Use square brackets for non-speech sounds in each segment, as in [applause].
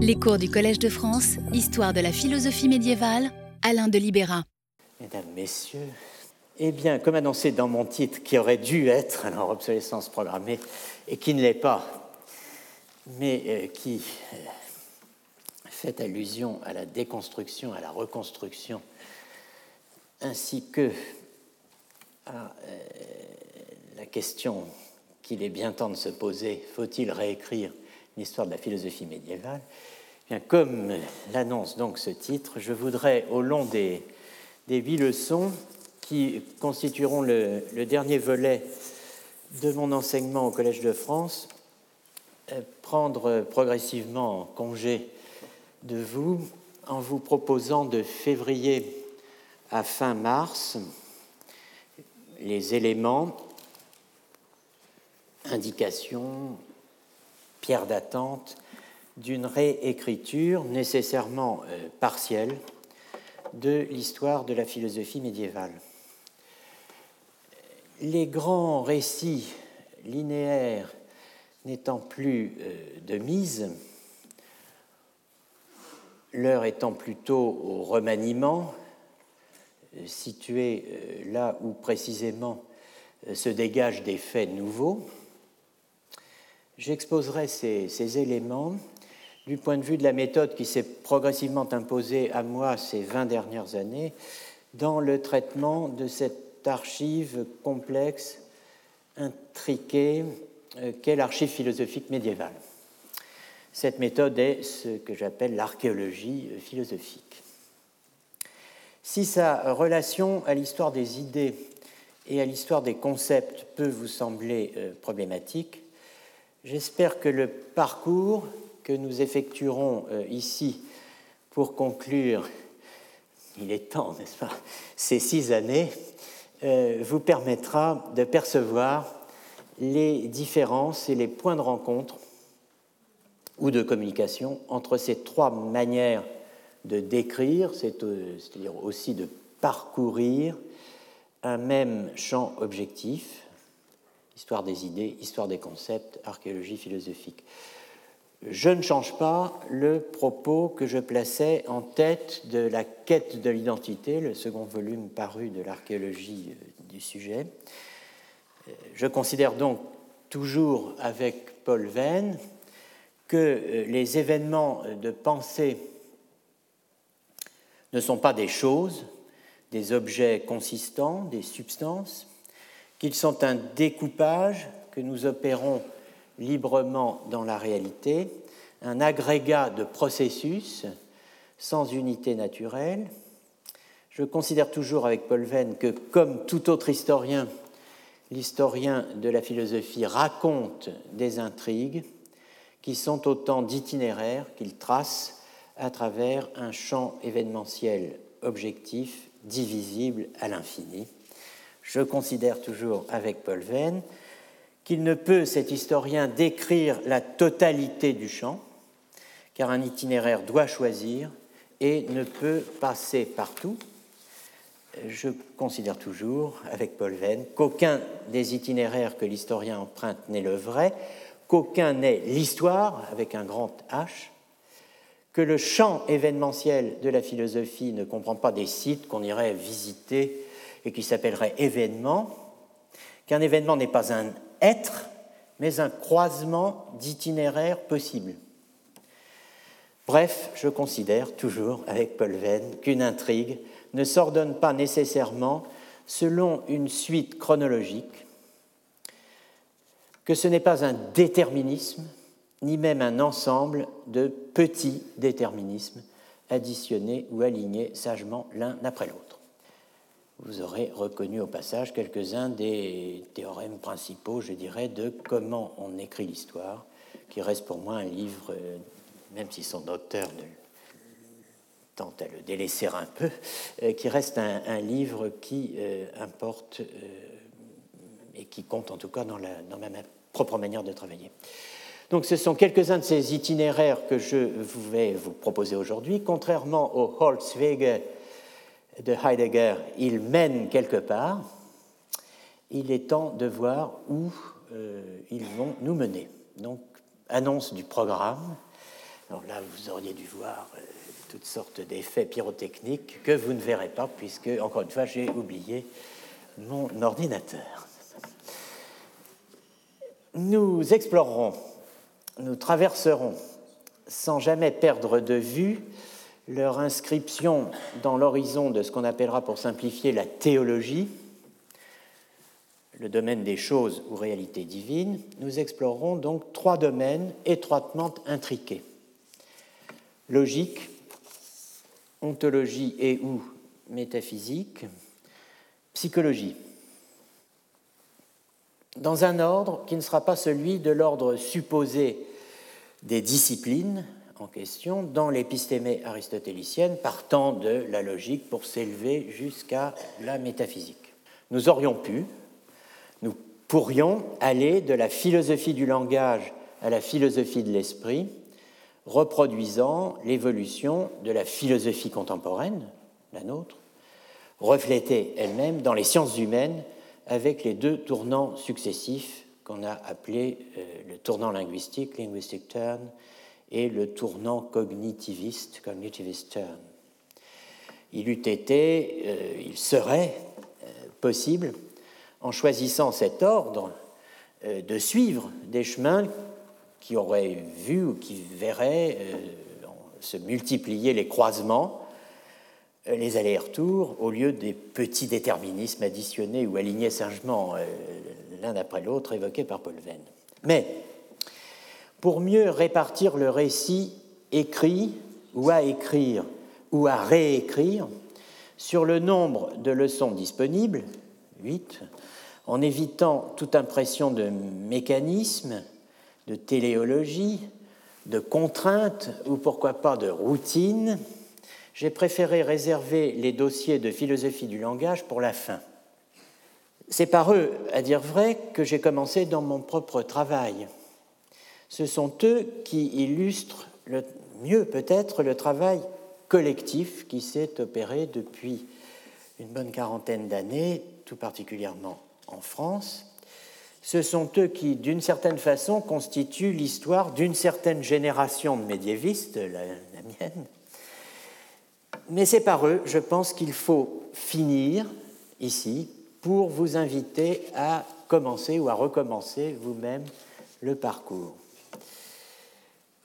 Les cours du Collège de France, Histoire de la philosophie médiévale, Alain de Libéra. Mesdames, Messieurs, eh bien, comme annoncé dans mon titre, qui aurait dû être alors obsolescence programmée et qui ne l'est pas, mais euh, qui euh, fait allusion à la déconstruction, à la reconstruction, ainsi que à euh, la question qu'il est bien temps de se poser, faut-il réécrire l'histoire de la philosophie médiévale, eh comme l'annonce donc ce titre, je voudrais, au long des, des huit leçons qui constitueront le, dernier volet de mon enseignement au Collège de France, euh, prendre progressivement congé de vous en vous proposant de février à fin mars les éléments, indications, pierre d'attente d'une réécriture nécessairement euh, partielle de l'histoire de la philosophie médiévale. Les grands récits linéaires n'étant plus euh, de mise, l'heure étant plutôt au remaniement, euh, situé là où précisément se dégagent des faits nouveaux, J'exposerai ces, éléments du point de vue de la méthode qui s'est progressivement imposée à moi ces 20 dernières années dans le traitement de cette archive complexe, intriquée, euh, qu'est l'archive philosophique médiévale. Cette méthode est ce que j'appelle l'archéologie philosophique. Si sa relation à l'histoire des idées et à l'histoire des concepts peut vous sembler euh, problématique, J'espère que le parcours que nous effectuerons euh, ici pour conclure, il est temps, n'est-ce pas, ces six années, euh, vous permettra de percevoir les différences et les points de rencontre ou de communication entre ces trois manières de décrire, euh, c'est-à-dire aussi de parcourir un même champ objectif, histoire des idées, histoire des concepts, archéologie philosophique. Je ne change pas le propos que je plaçais en tête de la quête de l'identité, le second volume paru de l'archéologie euh, du sujet. Euh, je considère donc toujours avec Paul Venn que euh, les événements de pensée ne sont pas des choses, des objets consistants, des substances, qu'ils sont un découpage que nous opérons librement dans la réalité, un agrégat de processus sans unité naturelle. Je considère toujours avec Paul Venn que, comme tout autre historien, l'historien de la philosophie raconte des intrigues qui sont autant d'itinéraires qu'il trace à travers un champ événementiel objectif, divisible à l'infini je considère toujours avec Paul Venn qu'il ne peut, cet historien, décrire la totalité du champ, car un itinéraire doit choisir et ne peut passer partout. Je considère toujours, avec Paul Venn, qu'aucun des itinéraires que l'historien emprunte n'est le vrai, qu'aucun n'est l'histoire, avec un grand H, que le champ événementiel de la philosophie ne comprend pas des sites qu'on irait visiter et qui s'appellerait événement, qu'un événement n'est pas un être, mais un croisement d'itinéraires possibles. Bref, je considère toujours avec Paul Venn qu'une intrigue ne s'ordonne pas nécessairement selon une suite chronologique, que ce n'est pas un déterminisme, ni même un ensemble de petits déterminismes additionnés ou alignés sagement l'un après l'autre vous aurez reconnu au passage quelques-uns des théorèmes principaux, je dirais, de comment on écrit l'histoire, qui reste pour moi un livre, euh, même si son auteur tente à le délaisser un peu, euh, qui reste un, livre qui euh, importe et qui compte en tout cas dans, dans ma propre manière de travailler. Donc ce sont quelques-uns de ces itinéraires que je vais vous proposer aujourd'hui. Contrairement au Holzwege de Heidegger, il mène quelque part, il est temps de voir où euh, ils vont nous mener. Donc, annonce du programme, là, vous auriez dû voir euh, toutes sortes d'effets pyrotechniques que vous ne verrez pas, puisque, encore une fois, j'ai oublié mon ordinateur. Nous explorerons, nous traverserons, sans jamais perdre de vue, leur inscription dans l'horizon de ce qu'on appellera pour simplifier la théologie, le domaine des choses ou réalités divines, nous explorerons donc trois domaines étroitement intriqués. Logique, ontologie et ou métaphysique, psychologie. Dans un ordre qui ne sera pas celui de l'ordre supposé des disciplines en question dans l'épistémée aristotélicienne, partant de la logique pour s'élever jusqu'à la métaphysique. Nous aurions pu, nous pourrions aller de la philosophie du langage à la philosophie de l'esprit, reproduisant l'évolution de la philosophie contemporaine, la nôtre, reflétée elle-même dans les sciences humaines avec les deux tournants successifs qu'on a appelés euh, le tournant linguistique, linguistic turn, et le tournant cognitiviste, cognitivist turn. Il eût été, euh, il serait euh, possible en choisissant cet ordre, euh, de suivre des chemins qui auraient vu ou qui verraient se multiplier les croisements, les allers-retours, au lieu des petits déterminismes additionnés ou alignés sagement l'un après l'autre évoqués par Paul Venn. Mais, pour mieux répartir le récit écrit ou à écrire ou à réécrire sur le nombre de leçons disponibles, 8, en évitant toute impression de mécanisme, de téléologie, de contrainte ou pourquoi pas de routine, j'ai préféré réserver les dossiers de philosophie du langage pour la fin. C'est par eux, à dire vrai, que j'ai commencé dans mon propre travail. Ce sont eux qui illustrent le mieux peut-être le travail collectif qui s'est opéré depuis une bonne quarantaine d'années, tout particulièrement en France, ce sont eux qui, d'une certaine façon, constituent l'histoire d'une certaine génération de médiévistes, la, mienne. Mais c'est par eux, je pense qu'il faut finir ici pour vous inviter à commencer ou à recommencer vous-même le parcours.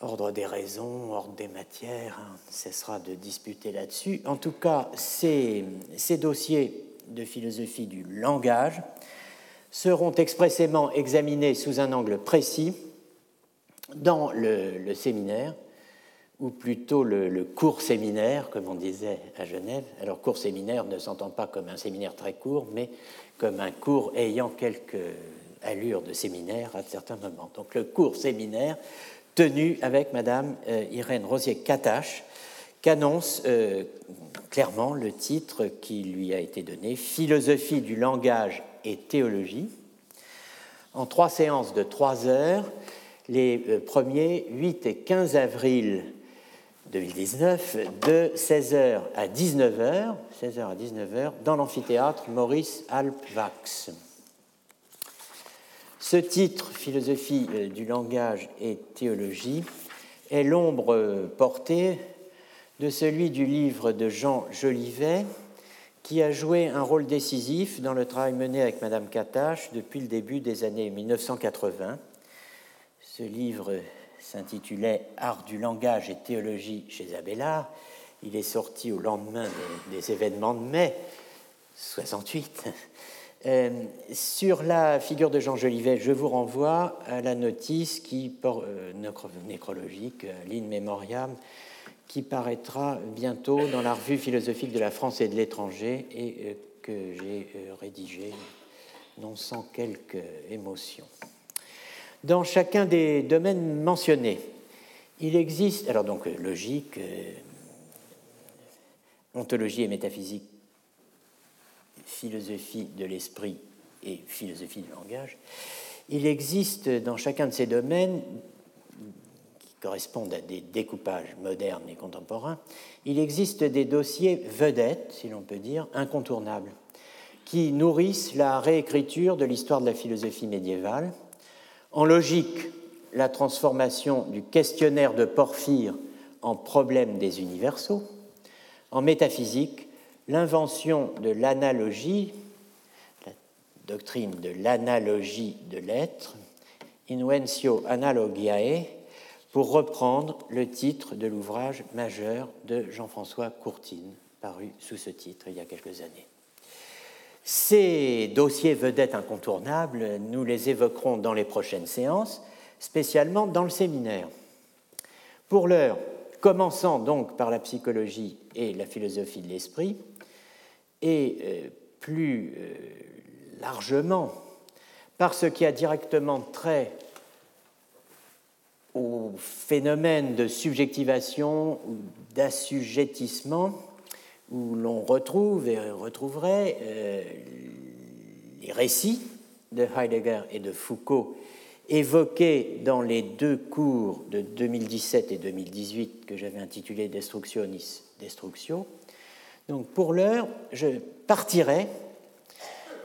Ordre des raisons, ordre des matières, hein, cessera de disputer là-dessus. En tout cas, ces, ces dossiers de philosophie du langage seront expressément examinés sous un angle précis dans le, séminaire, ou plutôt le, court séminaire, comme on disait à Genève. Alors court séminaire ne s'entend pas comme un séminaire très court, mais comme un cours ayant quelques allures de séminaire à certains moments. Donc le court séminaire tenu avec Madame euh, Irène Rosier-Catache, qu'annonce euh, clairement le titre qui lui a été donné, Philosophie du langage et théologie, en trois séances de trois heures, les 1er, euh, 8 et 15 avril 2019, de 16h à 19h, 16h à 19h, dans l'amphithéâtre Maurice Alpvax. Ce titre, Philosophie euh, du langage et théologie, est l'ombre portée de celui du livre de Jean Jolivet, qui a joué un rôle décisif dans le travail mené avec Madame Katache depuis le début des années 1980. Ce livre s'intitulait Art du langage et théologie chez Abélard. Il est sorti au lendemain des, événements de mai 68. Euh, sur la figure de Jean Jolivet, je vous renvoie à la notice qui, euh, nécrologique, l'in memoriam, qui paraîtra bientôt dans la revue philosophique de la France et de l'étranger et euh, que j'ai euh, rédigé non sans quelque émotion. Dans chacun des domaines mentionnés, il existe, alors donc euh, logique, ontologie et métaphysique, philosophie de l'esprit et philosophie du langage, il existe dans chacun de ces domaines correspondent à des découpages modernes et contemporains, il existe des dossiers vedettes, si l'on peut dire, incontournables, qui nourrissent la réécriture de l'histoire de la philosophie médiévale. En logique, la transformation du questionnaire de Porphyre en problème des universaux. En métaphysique, l'invention de l'analogie, la doctrine de l'analogie de l'être, Invencio Analogiae, pour reprendre le titre de l'ouvrage majeur de Jean-François Courtine, paru sous ce titre il y a quelques années. Ces dossiers vedettes incontournables, nous les évoquerons dans les prochaines séances, spécialement dans le séminaire. Pour l'heure, commençant donc par la psychologie et la philosophie de l'esprit, et euh, plus euh, largement par ce qui a directement trait au phénomène de subjectivation ou d'assujettissement, où l'on retrouve et retrouverait euh, les récits de Heidegger et de Foucault évoqués dans les deux cours de 2017 et 2018 que j'avais intitulés Destructionis Destructio. Donc pour l'heure, je partirai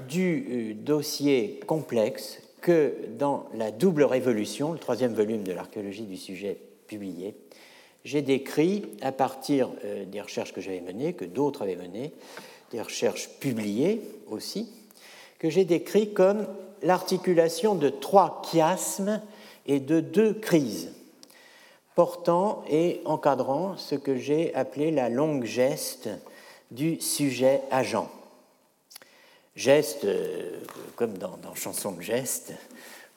du euh, dossier complexe que dans la double révolution, le troisième volume de l'archéologie du sujet publié, j'ai décrit à partir euh, des recherches que j'avais menées, que d'autres avaient menées, des recherches publiées aussi, que j'ai décrit comme l'articulation de trois chiasmes et de deux crises, portant et encadrant ce que j'ai appelé la longue geste du sujet agent. Geste, euh, comme dans, Chanson de geste,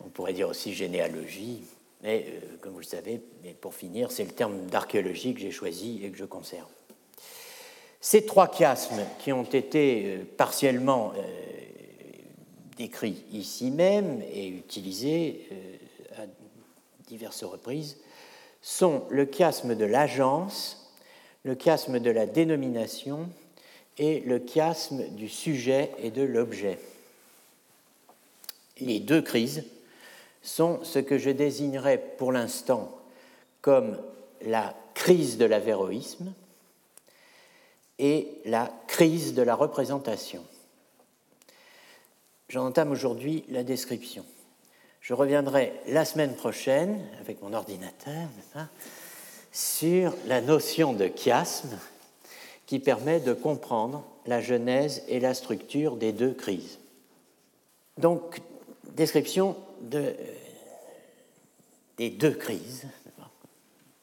on pourrait dire aussi généalogie, mais euh, comme vous le savez, pour finir, c'est le terme d'archéologie que j'ai choisi et que je conserve. Ces trois chiasmes qui ont été euh, partiellement décrits ici même et utilisés à diverses reprises sont le chiasme de l'agence, le chiasme de la dénomination et le chiasme du sujet et de l'objet. Les deux crises sont ce que je désignerais pour l'instant comme la crise de l'avéroïsme et la crise de la représentation. J'en entame aujourd'hui la description. Je reviendrai la semaine prochaine avec mon ordinateur sur la notion de chiasme qui permet de comprendre la genèse et la structure des deux crises. Donc, description de, des deux crises.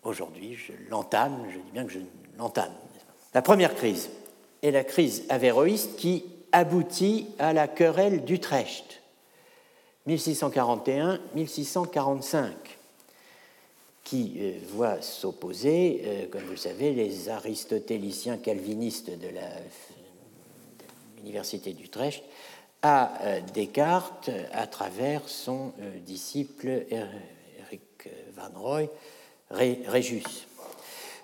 Aujourd'hui, je l'entame, je dis bien que je l'entame. La première crise est la crise avéroïste qui aboutit à la querelle d'Utrecht, 1641-1645 qui euh, voit s'opposer, euh, comme vous le savez, les aristotéliciens calvinistes de l'université d'Utrecht à euh, Descartes à travers son disciple Eric Van Roy, Réjus.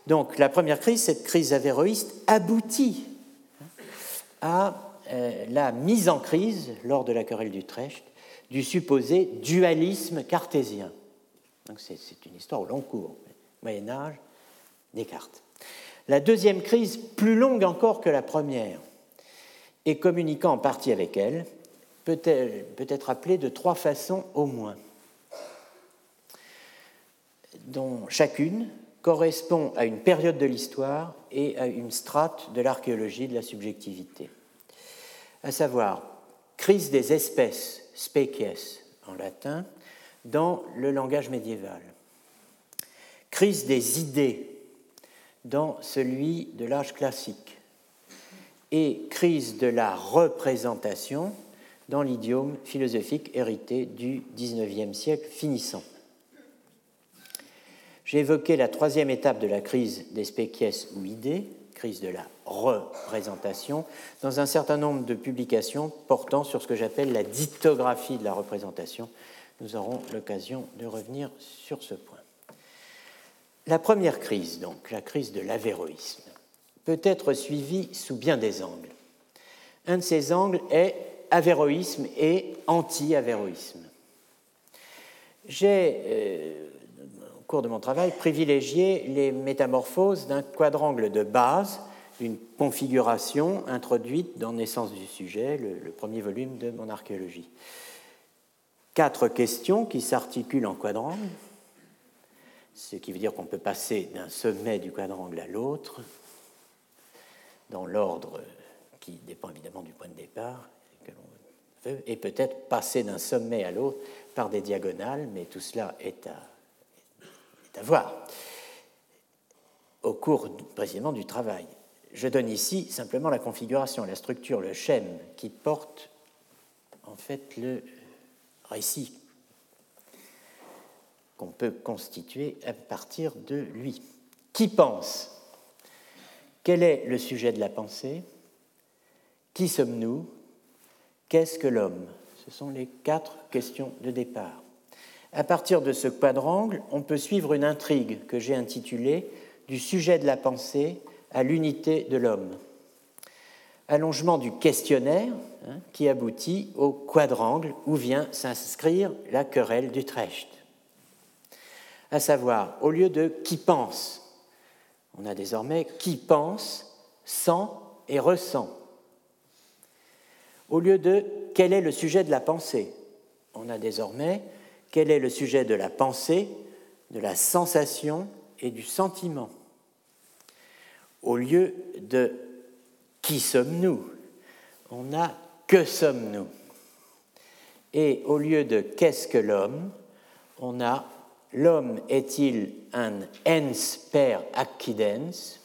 Donc la première crise, cette crise avéroïste, aboutit à la mise en crise, lors de la querelle d'Utrecht, du supposé dualisme cartésien. Donc c'est une histoire au long cours. Moyen Âge, Descartes. La deuxième crise, plus longue encore que la première, et communiquant en partie avec elle, peut, peut être appelée de trois façons au moins, dont chacune correspond à une période de l'histoire et à une strate de l'archéologie de la subjectivité. À savoir, crise des espèces, species en latin, dans le langage médiéval. Crise des idées dans celui de l'âge classique et crise de la représentation dans l'idiome philosophique hérité du XIXe siècle finissant. J'ai évoqué la troisième étape de la crise des spécies ou idées, crise de la représentation, dans un certain nombre de publications portant sur ce que j'appelle la dictographie de la représentation, nous aurons l'occasion de revenir sur ce point. La première crise, donc, la crise de l'avéroïsme, peut être suivie sous bien des angles. Un de ces angles est avéroïsme et anti-avéroïsme. J'ai, euh, au cours de mon travail, privilégié les métamorphoses d'un quadrangle de base, d'une configuration introduite dans Naissance du sujet, le premier volume de mon archéologie quatre questions qui s'articulent en quadrangle, ce qui veut dire qu'on peut passer d'un sommet du quadrangle à l'autre, dans l'ordre qui dépend évidemment du point de départ que l'on veut, et peut-être passer d'un sommet à l'autre par des diagonales, mais tout cela est à, est à voir au cours précisément du travail. Je donne ici simplement la configuration, la structure, le schème qui porte en fait le récit qu'on peut constituer à partir de lui. Qui pense? Quel est le sujet de la pensée? Qui sommes-nous? Qu'est-ce que l'homme? Ce sont les quatre questions de départ. À partir de ce quadrangle, on peut suivre une intrigue que j'ai intitulée Du sujet de la pensée à l'unité de l'homme. Allongement du questionnaire hein, qui aboutit au quadrangle où vient s'inscrire la querelle d'Utrecht à savoir, au lieu de qui pense, on a désormais qui pense, sent et ressent. Au lieu de quel est le sujet de la pensée, on a désormais quel est le sujet de la pensée, de la sensation et du sentiment. Au lieu de qui sommes-nous, on a que sommes-nous? Et au lieu de qu'est-ce que l'homme, on a L'homme est-il un ens per accidens,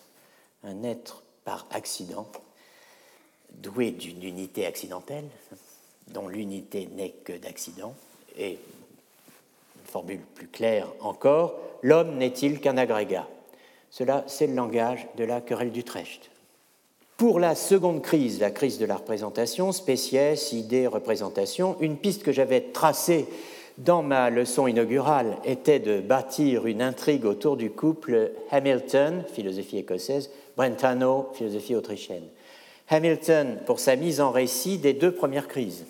un être par accident, doué d'une unité accidentelle, dont l'unité n'est que d'accident, et une formule plus claire encore, l'homme n'est-il qu'un agrégat? Cela, c'est le langage de la querelle d'Utrecht. Pour la seconde crise, la crise de la représentation, spéciès, idée, représentation, une piste que j'avais tracée dans ma leçon inaugurale était de bâtir une intrigue autour du couple Hamilton, philosophie écossaise, Brentano, philosophie autrichienne. Hamilton pour sa mise en récit des deux premières crises,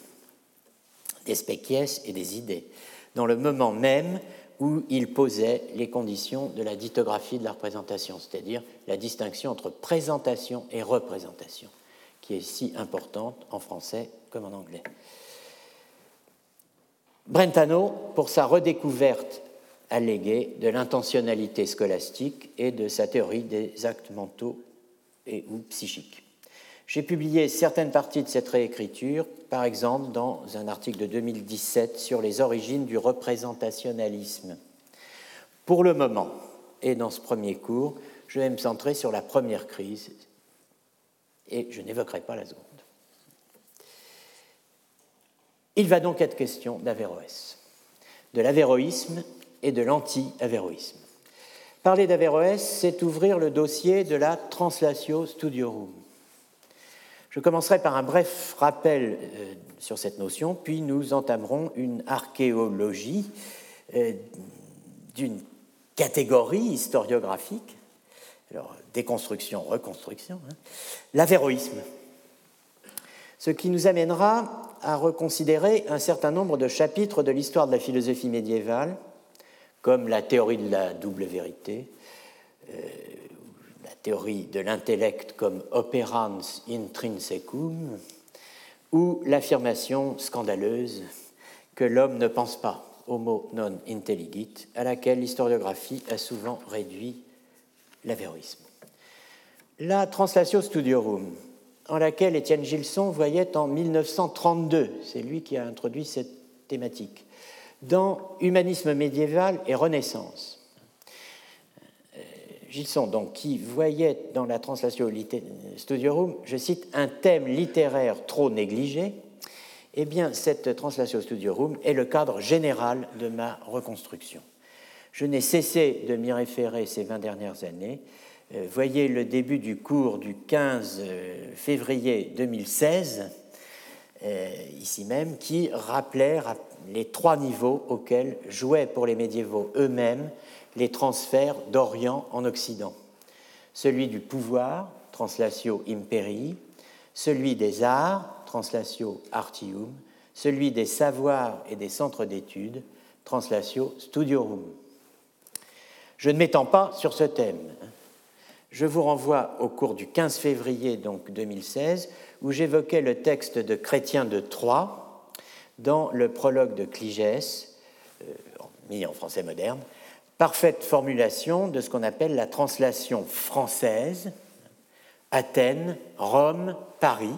des spécies et des idées, dans le moment même où il posait les conditions de la dithographie de la représentation, c'est-à-dire la distinction entre présentation et représentation, qui est si importante en français comme en anglais. Brentano pour sa redécouverte alléguée de l'intentionnalité scolastique et de sa théorie des actes mentaux et ou psychiques. J'ai publié certaines parties de cette réécriture, par exemple dans un article de 2017 sur les origines du représentationnalisme. Pour le moment, et dans ce premier cours, je vais me centrer sur la première crise et je n'évoquerai pas la seconde. Il va donc être question d'Averroès, de l'avéroïsme et de l'anti-avéroïsme. Parler d'Averroès, c'est ouvrir le dossier de la Translatio Studiorum. Je commencerai par un bref rappel euh, sur cette notion, puis nous entamerons une archéologie euh, d'une catégorie historiographique, alors déconstruction, reconstruction, hein, l'avéroïsme, ce qui nous amènera à reconsidérer un certain nombre de chapitres de l'histoire de la philosophie médiévale, comme la théorie de la double vérité, euh, théorie de l'intellect comme operans intrinsecum, ou l'affirmation scandaleuse que l'homme ne pense pas, homo non intelligit, à laquelle l'historiographie a souvent réduit l'avéroïsme. La Translatio Studiorum, en laquelle Étienne Gilson voyait en 1932, c'est lui qui a introduit cette thématique, dans Humanisme médiéval et Renaissance. Gilson, donc, qui voyait dans la translation Studiorum, je cite, un thème littéraire trop négligé, eh bien, cette translation Studiorum est le cadre général de ma reconstruction. Je n'ai cessé de m'y référer ces 20 dernières années euh, voyez le début du cours du 15 euh, février 2016, euh, ici même, qui rappelait les trois niveaux auxquels jouaient pour les médiévaux eux-mêmes les transferts d'Orient en Occident. Celui du pouvoir, translatio imperii, celui des arts, translatio artium, celui des savoirs et des centres d'études, translatio studiorum. Je ne m'étends pas sur ce thème. Je vous renvoie au cours du 15 février donc 2016, où j'évoquais le texte de Chrétien de Troyes dans le prologue de Cligès, euh, mis en français moderne, Parfaite formulation de ce qu'on appelle la translation française, Athènes, Rome, Paris,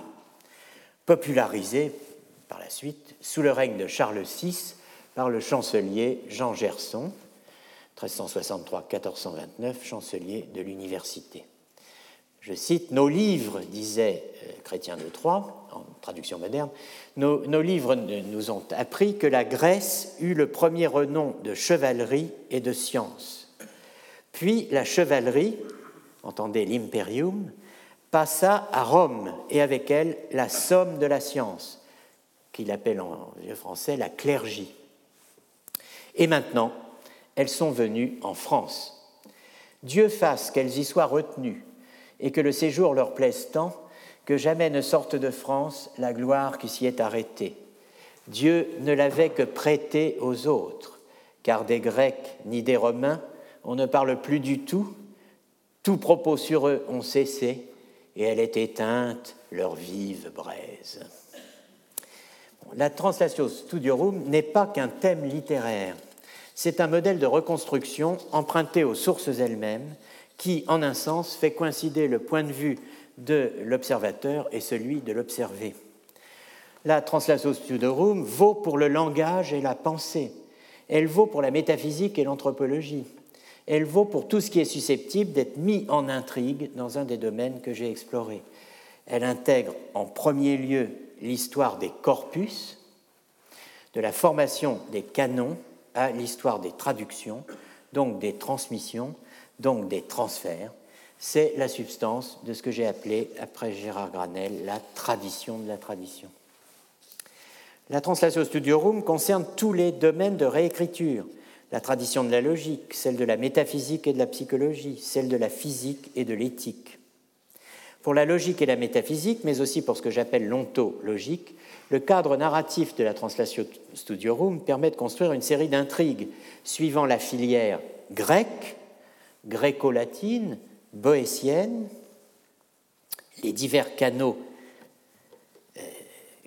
popularisée par la suite sous le règne de Charles VI par le chancelier Jean Gerson, 1363-1429, chancelier de l'université. Je cite, Nos livres, disait euh, Chrétien de Troyes, en traduction moderne, nos, livres nous ont appris que la Grèce eut le premier renom de chevalerie et de science. Puis la chevalerie, entendez l'imperium, passa à Rome et avec elle la somme de la science, qu'il appelle en vieux français la clergie. Et maintenant, elles sont venues en France. Dieu fasse qu'elles y soient retenues et que le séjour leur plaise tant que jamais ne sorte de France la gloire qui s'y est arrêtée. Dieu ne l'avait que prêté aux autres, car des Grecs ni des Romains on ne parle plus du tout, tout propos sur eux ont cessé, et elle est éteinte leur vive braise. La translation Studiorum n'est pas qu'un thème littéraire, c'est un modèle de reconstruction emprunté aux sources elles-mêmes qui, en un sens, fait coïncider le point de vue de l'observateur et celui de l'observé. La translation Studiorum vaut pour le langage et la pensée. Elle vaut pour la métaphysique et l'anthropologie. Elle vaut pour tout ce qui est susceptible d'être mis en intrigue dans un des domaines que j'ai explorés. Elle intègre en premier lieu l'histoire des corpus, de la formation des canons à l'histoire des traductions, donc des transmissions, donc des transferts. C'est la substance de ce que j'ai appelé, après Gérard Granel, la tradition de la tradition. La Translation Studiorum concerne tous les domaines de réécriture, la tradition de la logique, celle de la métaphysique et de la psychologie, celle de la physique et de l'éthique. Pour la logique et la métaphysique, mais aussi pour ce que j'appelle l'ontologique, le cadre narratif de la Translation Studiorum permet de construire une série d'intrigues suivant la filière grecque, gréco-latine, boétienne, les divers canaux euh,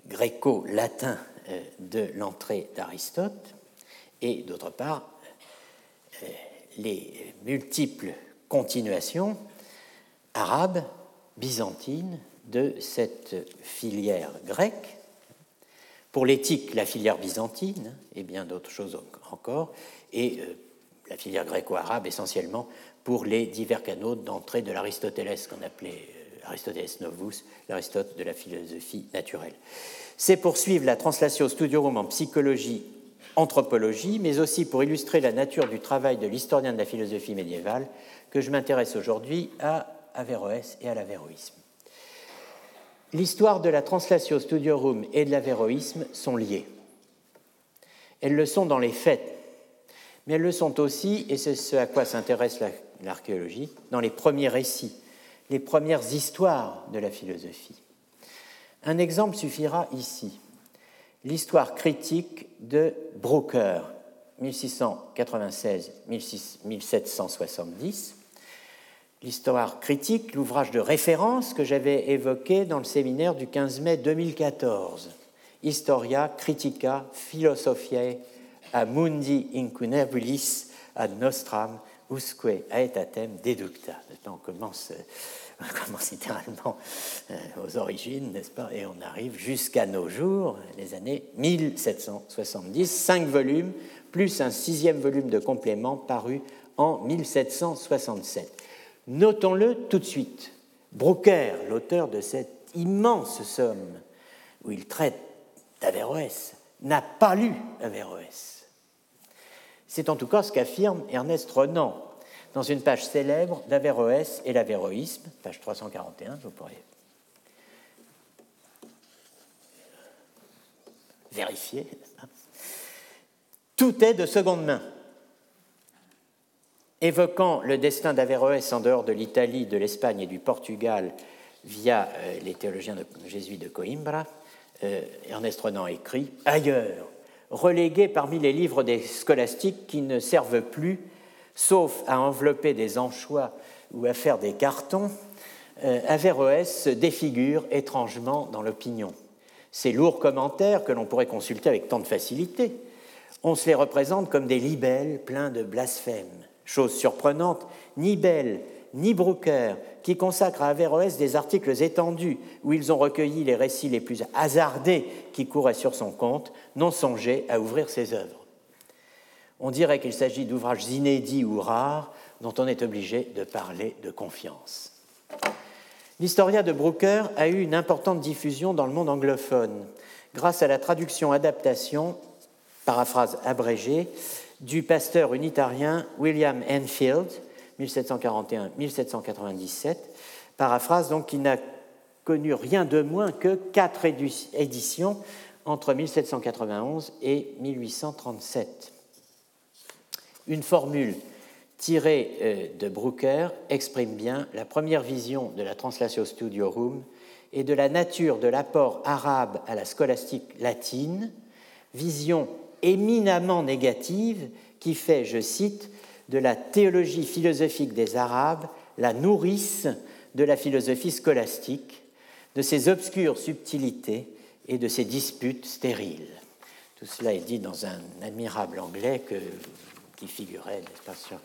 gréco-latins euh, de l'entrée d'Aristote, et d'autre part, euh, les multiples continuations arabes, byzantines de cette filière grecque. Pour l'éthique, la filière byzantine et bien d'autres choses encore, et la filière gréco-arabe essentiellement pour les divers canaux d'entrée de l'Aristoteles qu'on appelait euh, Aristoteles Novus, l'Aristote de la philosophie naturelle. C'est pour suivre la translation Studiorum en psychologie, anthropologie, mais aussi pour illustrer la nature du travail de l'historien de la philosophie médiévale que je m'intéresse aujourd'hui à Averroès et à l'avéroïsme l'histoire de la translatio studiorum et de l'avéroïsme sont liées. Elles le sont dans les faits, mais elles le sont aussi, et c'est ce à quoi s'intéresse l'archéologie, dans les premiers récits, les premières histoires de la philosophie. Un exemple suffira ici. L'histoire critique de Brooker, 1696-1770, l'histoire critique, l'ouvrage de référence que j'avais évoqué dans le séminaire du 15 mai 2014, Historia Critica Philosophiae a Mundi Incunebulis ad Nostram usque aetatem deducta. On commence, [laughs] on commence littéralement euh, aux origines, n'est-ce pas? Et on arrive jusqu'à nos jours, les années 1770, cinq volumes, plus un sixième volume de complément paru en 1767. Notons-le tout de suite. Brooker, l'auteur de cette immense somme où il traite d'Averroès, n'a pas lu Averroès. C'est en tout cas ce qu'affirme Ernest Renan dans une page célèbre d'Averroès et l'avéroïsme, page 341, vous pourrez vérifier. Tout est de seconde main évoquant le destin d'Averroès en dehors de l'Italie, de l'Espagne et du Portugal via euh, les théologiens jésuites de Coimbra, euh, Ernest Renan écrit Ailleurs, relégué parmi les livres des scolastiques qui ne servent plus, sauf à envelopper des anchois ou à faire des cartons, euh, Averroès se défigure étrangement dans l'opinion. Ces lourds commentaires que l'on pourrait consulter avec tant de facilité on se les représente comme des libelles pleins de blasphèmes. Chose surprenante, ni Bell ni Brooker, qui consacrent à Averroès des articles étendus où ils ont recueilli les récits les plus hasardés qui couraient sur son compte, n'ont songé à ouvrir ses œuvres. On dirait qu'il s'agit d'ouvrages inédits ou rares dont on est obligé de parler de confiance. L'Historia de Brooker a eu une importante diffusion dans le monde anglophone grâce à la traduction-adaptation, paraphrase abrégée, du pasteur unitarien William Enfield, 1741-1797, paraphrase donc qui n'a connu rien de moins que quatre éditions entre 1791 et 1837. Une formule tirée euh, de Brooker exprime bien la première vision de la Translatio Studiorum et de la nature de l'apport arabe à la scolastique latine, vision éminemment négative qui fait, je cite, de la théologie philosophique des Arabes la nourrice de la philosophie scolastique, de ses obscures subtilités et de ses disputes stériles. Tout cela est dit dans un admirable anglais qui figurait pas, sur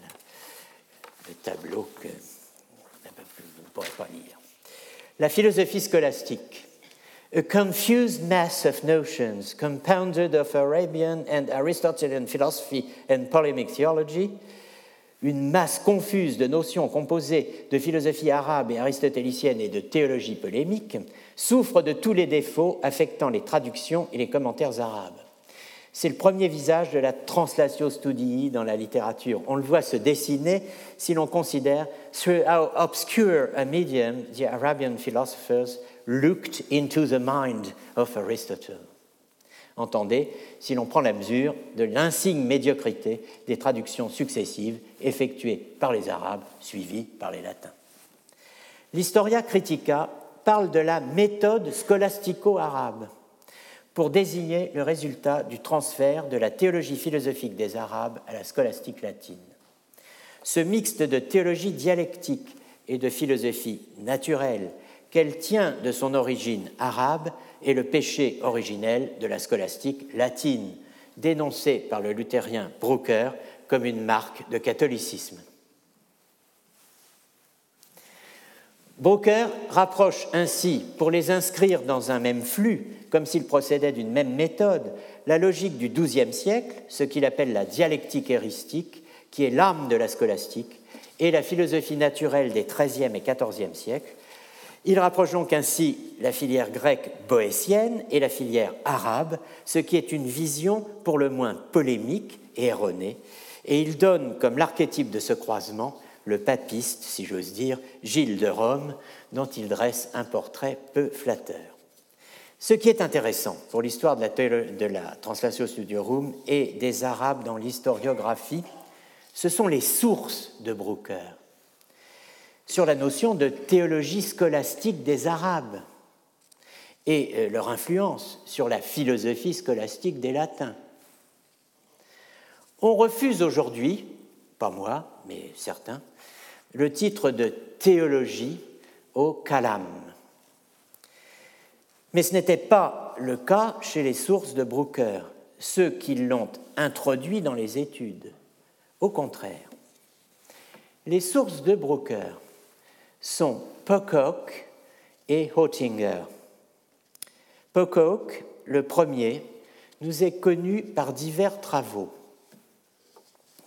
le tableau que vous ne pourrez pas lire. La philosophie scolastique. A confused mass of notions compounded of Arabian and Aristotelian philosophy and polemic theology une masse confuse de notions composées de philosophie arabe et aristotélicienne et de théologie polémique, souffre de tous les défauts affectant les traductions et les commentaires arabes. C'est le premier visage de la translatio studii dans la littérature. On le voit se dessiner si l'on considère through how obscure a medium the Arabian philosophers looked into the mind of Aristotle. Entendez, si l'on prend la mesure de l'insigne médiocrité des traductions successives effectuées par les Arabes suivies par les Latins. L'Historia Critica parle de la méthode scolastico-arabe pour désigner le résultat du transfert de la théologie philosophique des Arabes à la scolastique latine. Ce mixte de théologie dialectique et de philosophie naturelle qu'elle tient de son origine arabe est le péché originel de la scolastique latine, dénoncé par le luthérien Brooker comme une marque de catholicisme. Brooker rapproche ainsi, pour les inscrire dans un même flux, comme s'ils procédaient d'une même méthode, la logique du XIIe siècle, ce qu'il appelle la dialectique héristique, qui est l'âme de la scolastique, et la philosophie naturelle des XIIIe et XIVe siècles, il rapproche donc ainsi la filière grecque boétienne et la filière arabe, ce qui est une vision pour le moins polémique et erronée, et il donne comme l'archétype de ce croisement le papiste, si j'ose dire, Gilles de Rome, dont il dresse un portrait peu flatteur. Ce qui est intéressant pour l'histoire de la, de la Studiorum et des Arabes dans l'historiographie, ce sont les sources de Brooker sur la notion de théologie scolastique des Arabes et euh, leur influence sur la philosophie scolastique des Latins. On refuse aujourd'hui, pas moi, mais certains, le titre de théologie au Kalam. Mais ce n'était pas le cas chez les sources de Brooker, ceux qui l'ont introduit dans les études. Au contraire, les sources de Brooker sont Pocock et Hottinger. Pocock, le premier, nous est connu par divers travaux,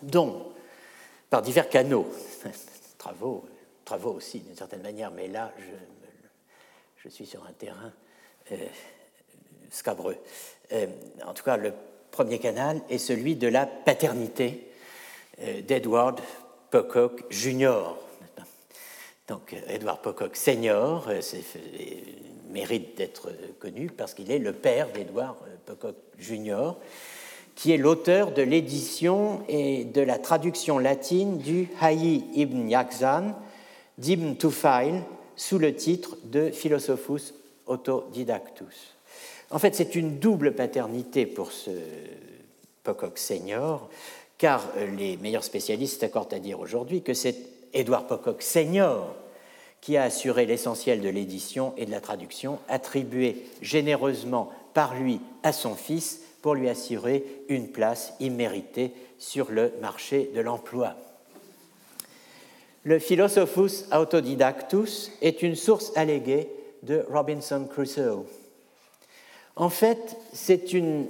dont par divers canaux, [laughs] travaux, travaux aussi d'une certaine manière, mais là je, suis sur un terrain euh, scabreux. Euh, en tout cas, le premier canal est celui de la paternité euh, d'Edward Pocock Jr., donc Edward Pocock senior euh, mérite d'être connu parce qu'il est le père d'Edward euh, Pocock junior, qui est l'auteur de l'édition et de la traduction latine du Hayy ibn Yaqzan d'Ibn Tufail sous le titre de Philosophus Autodidactus. En fait, c'est une double paternité pour ce Pocock senior, car euh, les meilleurs spécialistes s'accordent à dire aujourd'hui que c'est Édouard Pocock senior, qui a assuré l'essentiel de l'édition et de la traduction, attribué généreusement par lui à son fils pour lui assurer une place imméritée sur le marché de l'emploi. Le Philosophus Autodidactus est une source alléguée de Robinson Crusoe. En fait, c'est une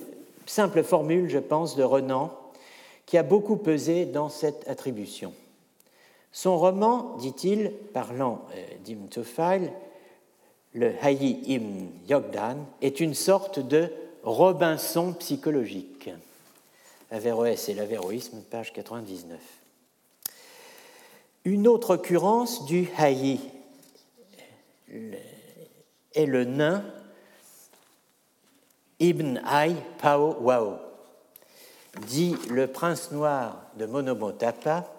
simple formule, je pense, de Renan qui a beaucoup pesé dans cette attribution. Son roman, dit-il, parlant euh, Tufayl, le Hayi Ibn Yogdan, est une sorte de Robinson psychologique. Averroès et l'avéroïsme, page 99. Une autre occurrence du Hayi est le nain Ibn Ay Pao Wao, dit le prince noir de Monomotapa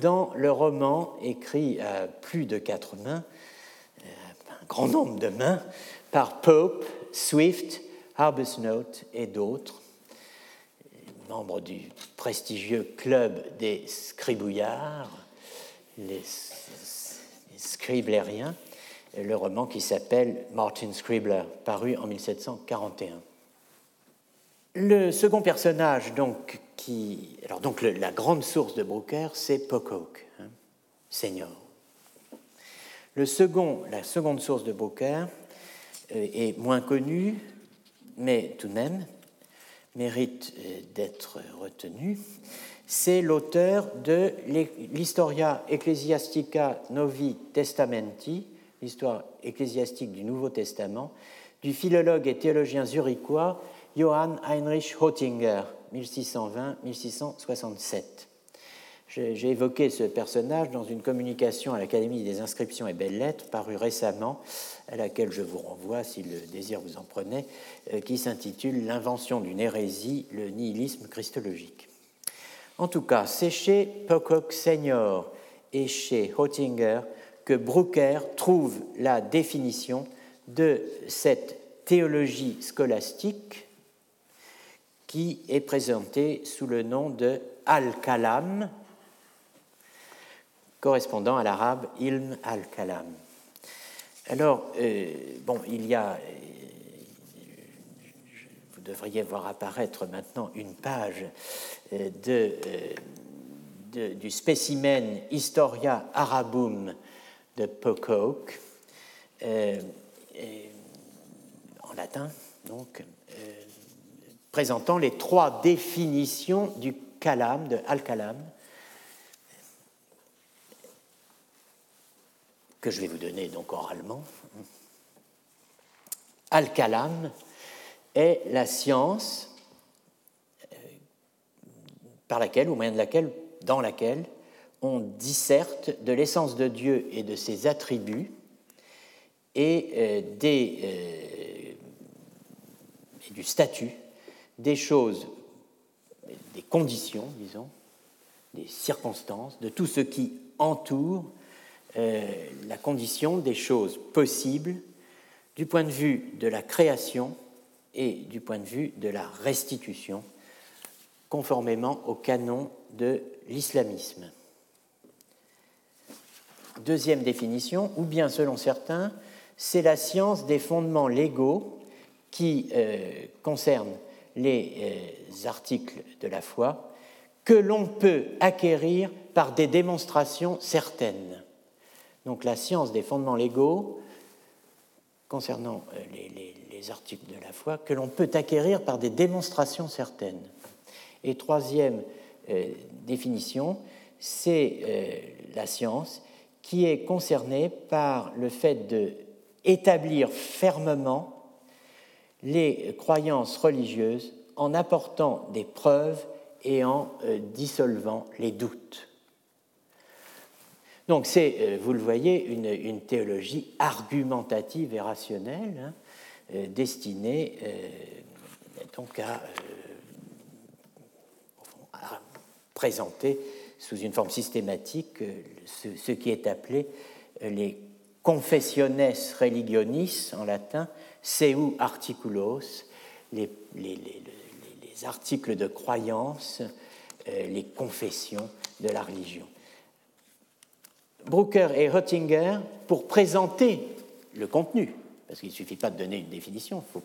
dans le roman écrit à plus de quatre mains, euh, un grand nombre de mains, par Pope, Swift, Arbuthnot et d'autres, membres du prestigieux club des scribouillards, les, scriblériens, le roman qui s'appelle Martin Scribbler, paru en 1741. Le second personnage, donc, Alors, donc, la grande source de Brooker, c'est Pocock, hein, Senior. Le second, la seconde source de Brooker euh, est moins connue, mais tout de même mérite euh, d'être retenue. C'est l'auteur de l'Historia Ecclesiastica Novi Testamenti, l'histoire ecclésiastique du Nouveau Testament, du philologue et théologien zurichois Johann Heinrich Hottinger, 1620-1667. J'ai évoqué ce personnage dans une communication à l'Académie des inscriptions et belles-lettres parue récemment, à laquelle je vous renvoie si le désir vous en prenait, euh, qui s'intitule L'invention d'une hérésie, le nihilisme christologique. En tout cas, c'est chez Pocock Senior et chez Hottinger que Brucker trouve la définition de cette théologie scolastique qui est présenté sous le nom de Al-Kalam, correspondant à l'arabe Ilm al-Kalam. Alors, euh, bon, il y a. Euh, vous devriez voir apparaître maintenant une page euh, de, du spécimen Historia Arabum de Pocock, en latin, donc, présentant les trois définitions du kalam, de al-kalam, que je vais vous donner donc oralement. Al-kalam est la science euh, par laquelle, ou moyen de laquelle, dans laquelle on disserte de l'essence de Dieu et de ses attributs et, euh, euh, et du statut des choses, des conditions, disons, des circonstances, de tout ce qui entoure euh, la condition des choses possibles du point de vue de la création et du point de vue de la restitution, conformément au canon de l'islamisme. Deuxième définition, ou bien selon certains, c'est la science des fondements légaux qui euh, concernent les euh, articles de la foi que l'on peut acquérir par des démonstrations certaines. Donc la science des fondements légaux concernant euh, les, articles de la foi que l'on peut acquérir par des démonstrations certaines. Et troisième euh, définition, c'est la science qui est concernée par le fait de établir fermement les croyances religieuses en apportant des preuves et en euh, dissolvant les doutes. Donc c'est, euh, vous le voyez, une, théologie argumentative et rationnelle, hein, euh, destinée donc à, présenter sous une forme systématique ce, ce, qui est appelé les confessiones religionis en latin, seu articulos, les, articles de croyance, euh, les confessions de la religion. Brucker et Hottinger, pour présenter le contenu, parce qu'il ne suffit pas de donner une définition, il faut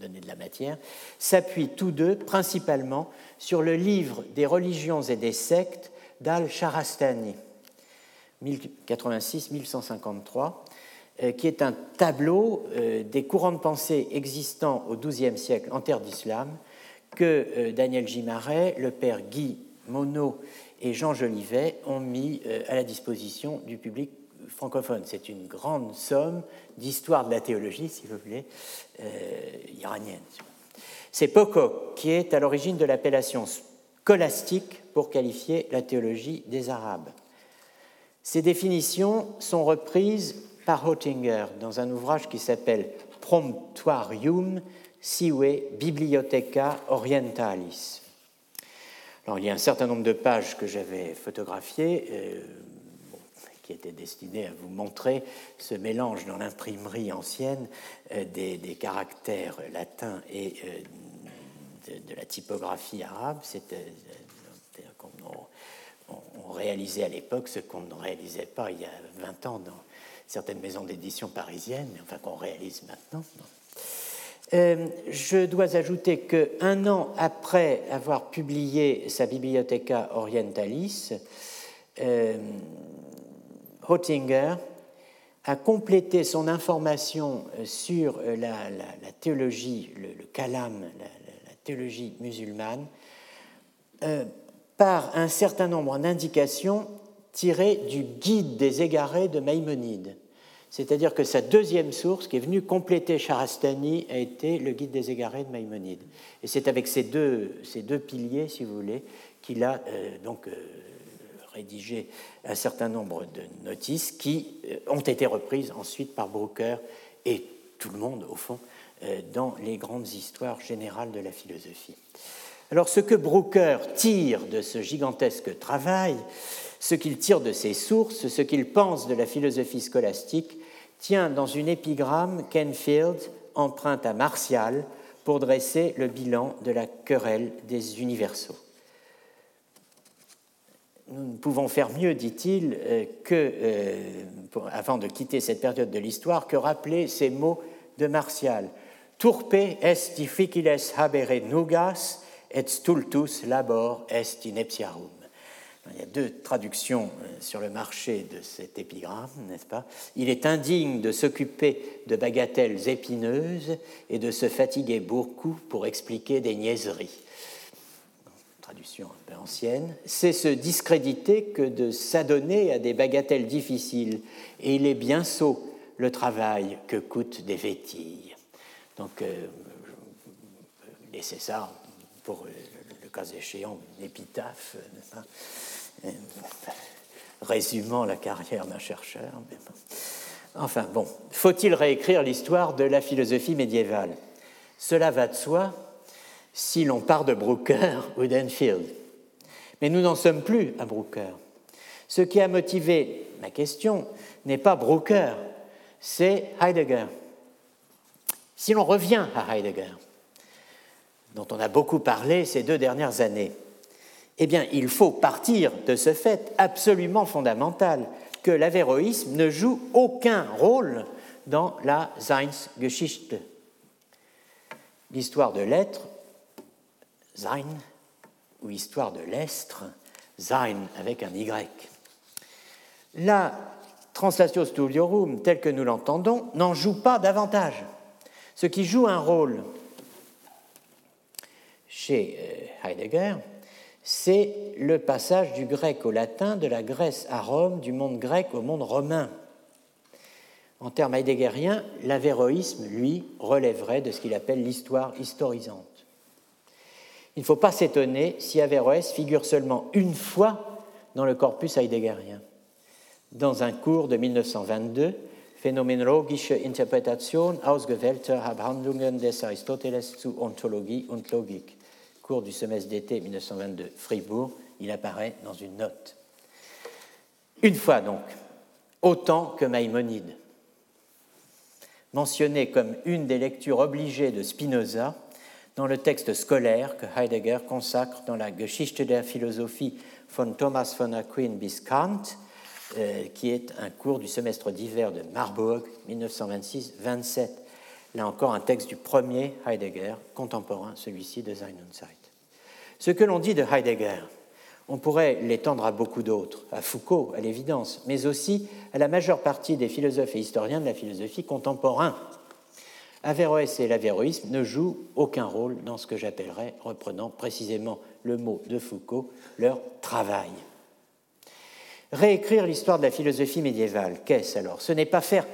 donner de la matière, s'appuient tous deux principalement sur le livre des religions et des sectes d'Al-Sharastani, 1086-1153, euh, qui est un tableau euh, des courants de pensée existants au XIIe siècle en terre d'islam que euh, Daniel Gimaret, le père Guy Monod et Jean Jolivet ont mis à la disposition du public francophone. C'est une grande somme d'histoire de la théologie, si vous voulez, iranienne. C'est Pocock qui est à l'origine de l'appellation scolastique pour qualifier la théologie des Arabes. Ces définitions sont reprises par Hottinger dans un ouvrage qui s'appelle Promptuarium Sive Bibliotheca Orientalis. Alors, il y a un certain nombre de pages que j'avais photographiées, euh, qui étaient destinées à vous montrer ce mélange dans l'imprimerie ancienne euh, des, caractères latins et euh, de, la typographie arabe. C'était on, réalisait à l'époque ce qu'on ne réalisait pas il y a 20 ans certaines maisons d'édition parisiennes, enfin qu'on réalise maintenant. Euh, je dois ajouter qu'un an après avoir publié sa Bibliotheca Orientalis, euh, a complété son information sur la, théologie, le, le kalam, la, théologie musulmane, euh, par un certain nombre d'indications tirées du guide des égarés de Maïmonide. C'est-à-dire que sa deuxième source, qui est venue compléter Charastani, a été le guide des égarés de Maïmonide. Et c'est avec ces deux, ces deux piliers, si vous voulez, qu'il a euh, donc euh, rédigé un certain nombre de notices qui euh, ont été reprises ensuite par Brooker et tout le monde, au fond, dans les grandes histoires générales de la philosophie. Alors ce que Brooker tire de ce gigantesque travail, ce qu'il tire de ses sources, ce qu'il pense de la philosophie scolastique, tient dans une épigramme qu'Enfield emprunte à Martial pour dresser le bilan de la querelle des universaux. Nous ne pouvons faire mieux, dit-il, euh, que, euh, avant de quitter cette période de l'histoire, que rappeler ces mots de Martial. Turpe est difficiles habere nugas, et stultus labor est ineptiarum. Il y a deux traductions euh, sur le marché de cet épigramme, n'est-ce pas? Il est indigne de s'occuper de bagatelles épineuses et de se fatiguer beaucoup pour expliquer des niaiseries. Traduction un peu ancienne. C'est se discréditer que de s'adonner à des bagatelles difficiles. Et il est bien sot le travail que coûtent des vétilles. Donc, euh, laissez ça pour euh, cas échéant, une épitaphe, euh, résumant la carrière d'un chercheur. Enfin bon, faut-il réécrire l'histoire de la philosophie médiévale? Cela va de soi si l'on part de Brooker ou d'Enfield. Mais nous n'en sommes plus à Brooker. Ce qui a motivé ma question n'est pas Brooker, c'est Heidegger. Si l'on revient à Heidegger, dont on a beaucoup parlé ces deux dernières années, eh bien, il faut partir de ce fait absolument fondamental que l'avéroïsme ne joue aucun rôle dans la Seinsgeschichte. L'histoire de l'être, Sein, ou histoire de l'être, Sein avec un Y. La Translatio Studiorum, telle que nous l'entendons, n'en joue pas davantage. Ce qui joue un rôle chez euh, Heidegger, c'est le passage du grec au latin, de la Grèce à Rome, du monde grec au monde romain. En termes heideggeriens, l'avéroïsme, lui, relèverait de ce qu'il appelle l'histoire historisante. Il ne faut pas s'étonner si Averroès figure seulement une fois dans le corpus heideggerien. Dans un cours de 1922, Phänomenologische Interpretation ausgewählter Abhandlungen des Aristoteles zu Ontologie und Logik cours du semestre d'été 1922, Fribourg, il apparaît dans une note. Une fois donc, autant que Maïmonide. Mentionné comme une des lectures obligées de Spinoza dans le texte scolaire que Heidegger consacre dans la Geschichte der Philosophie von Thomas von Aquin bis Kant, euh, qui est un cours du semestre d'hiver de Marburg 1926-27. Là encore un texte du premier Heidegger, contemporain, celui-ci de Sein und Zeit. Ce que l'on dit de Heidegger, on pourrait l'étendre à beaucoup d'autres, à Foucault, à l'évidence, mais aussi à la majeure partie des philosophes et historiens de la philosophie contemporains. Averroès et l'avéroïsme ne jouent aucun rôle dans ce que j'appellerais, reprenant précisément le mot de Foucault, leur travail. Réécrire l'histoire de la philosophie médiévale, qu'est-ce alors? Ce n'est pas faire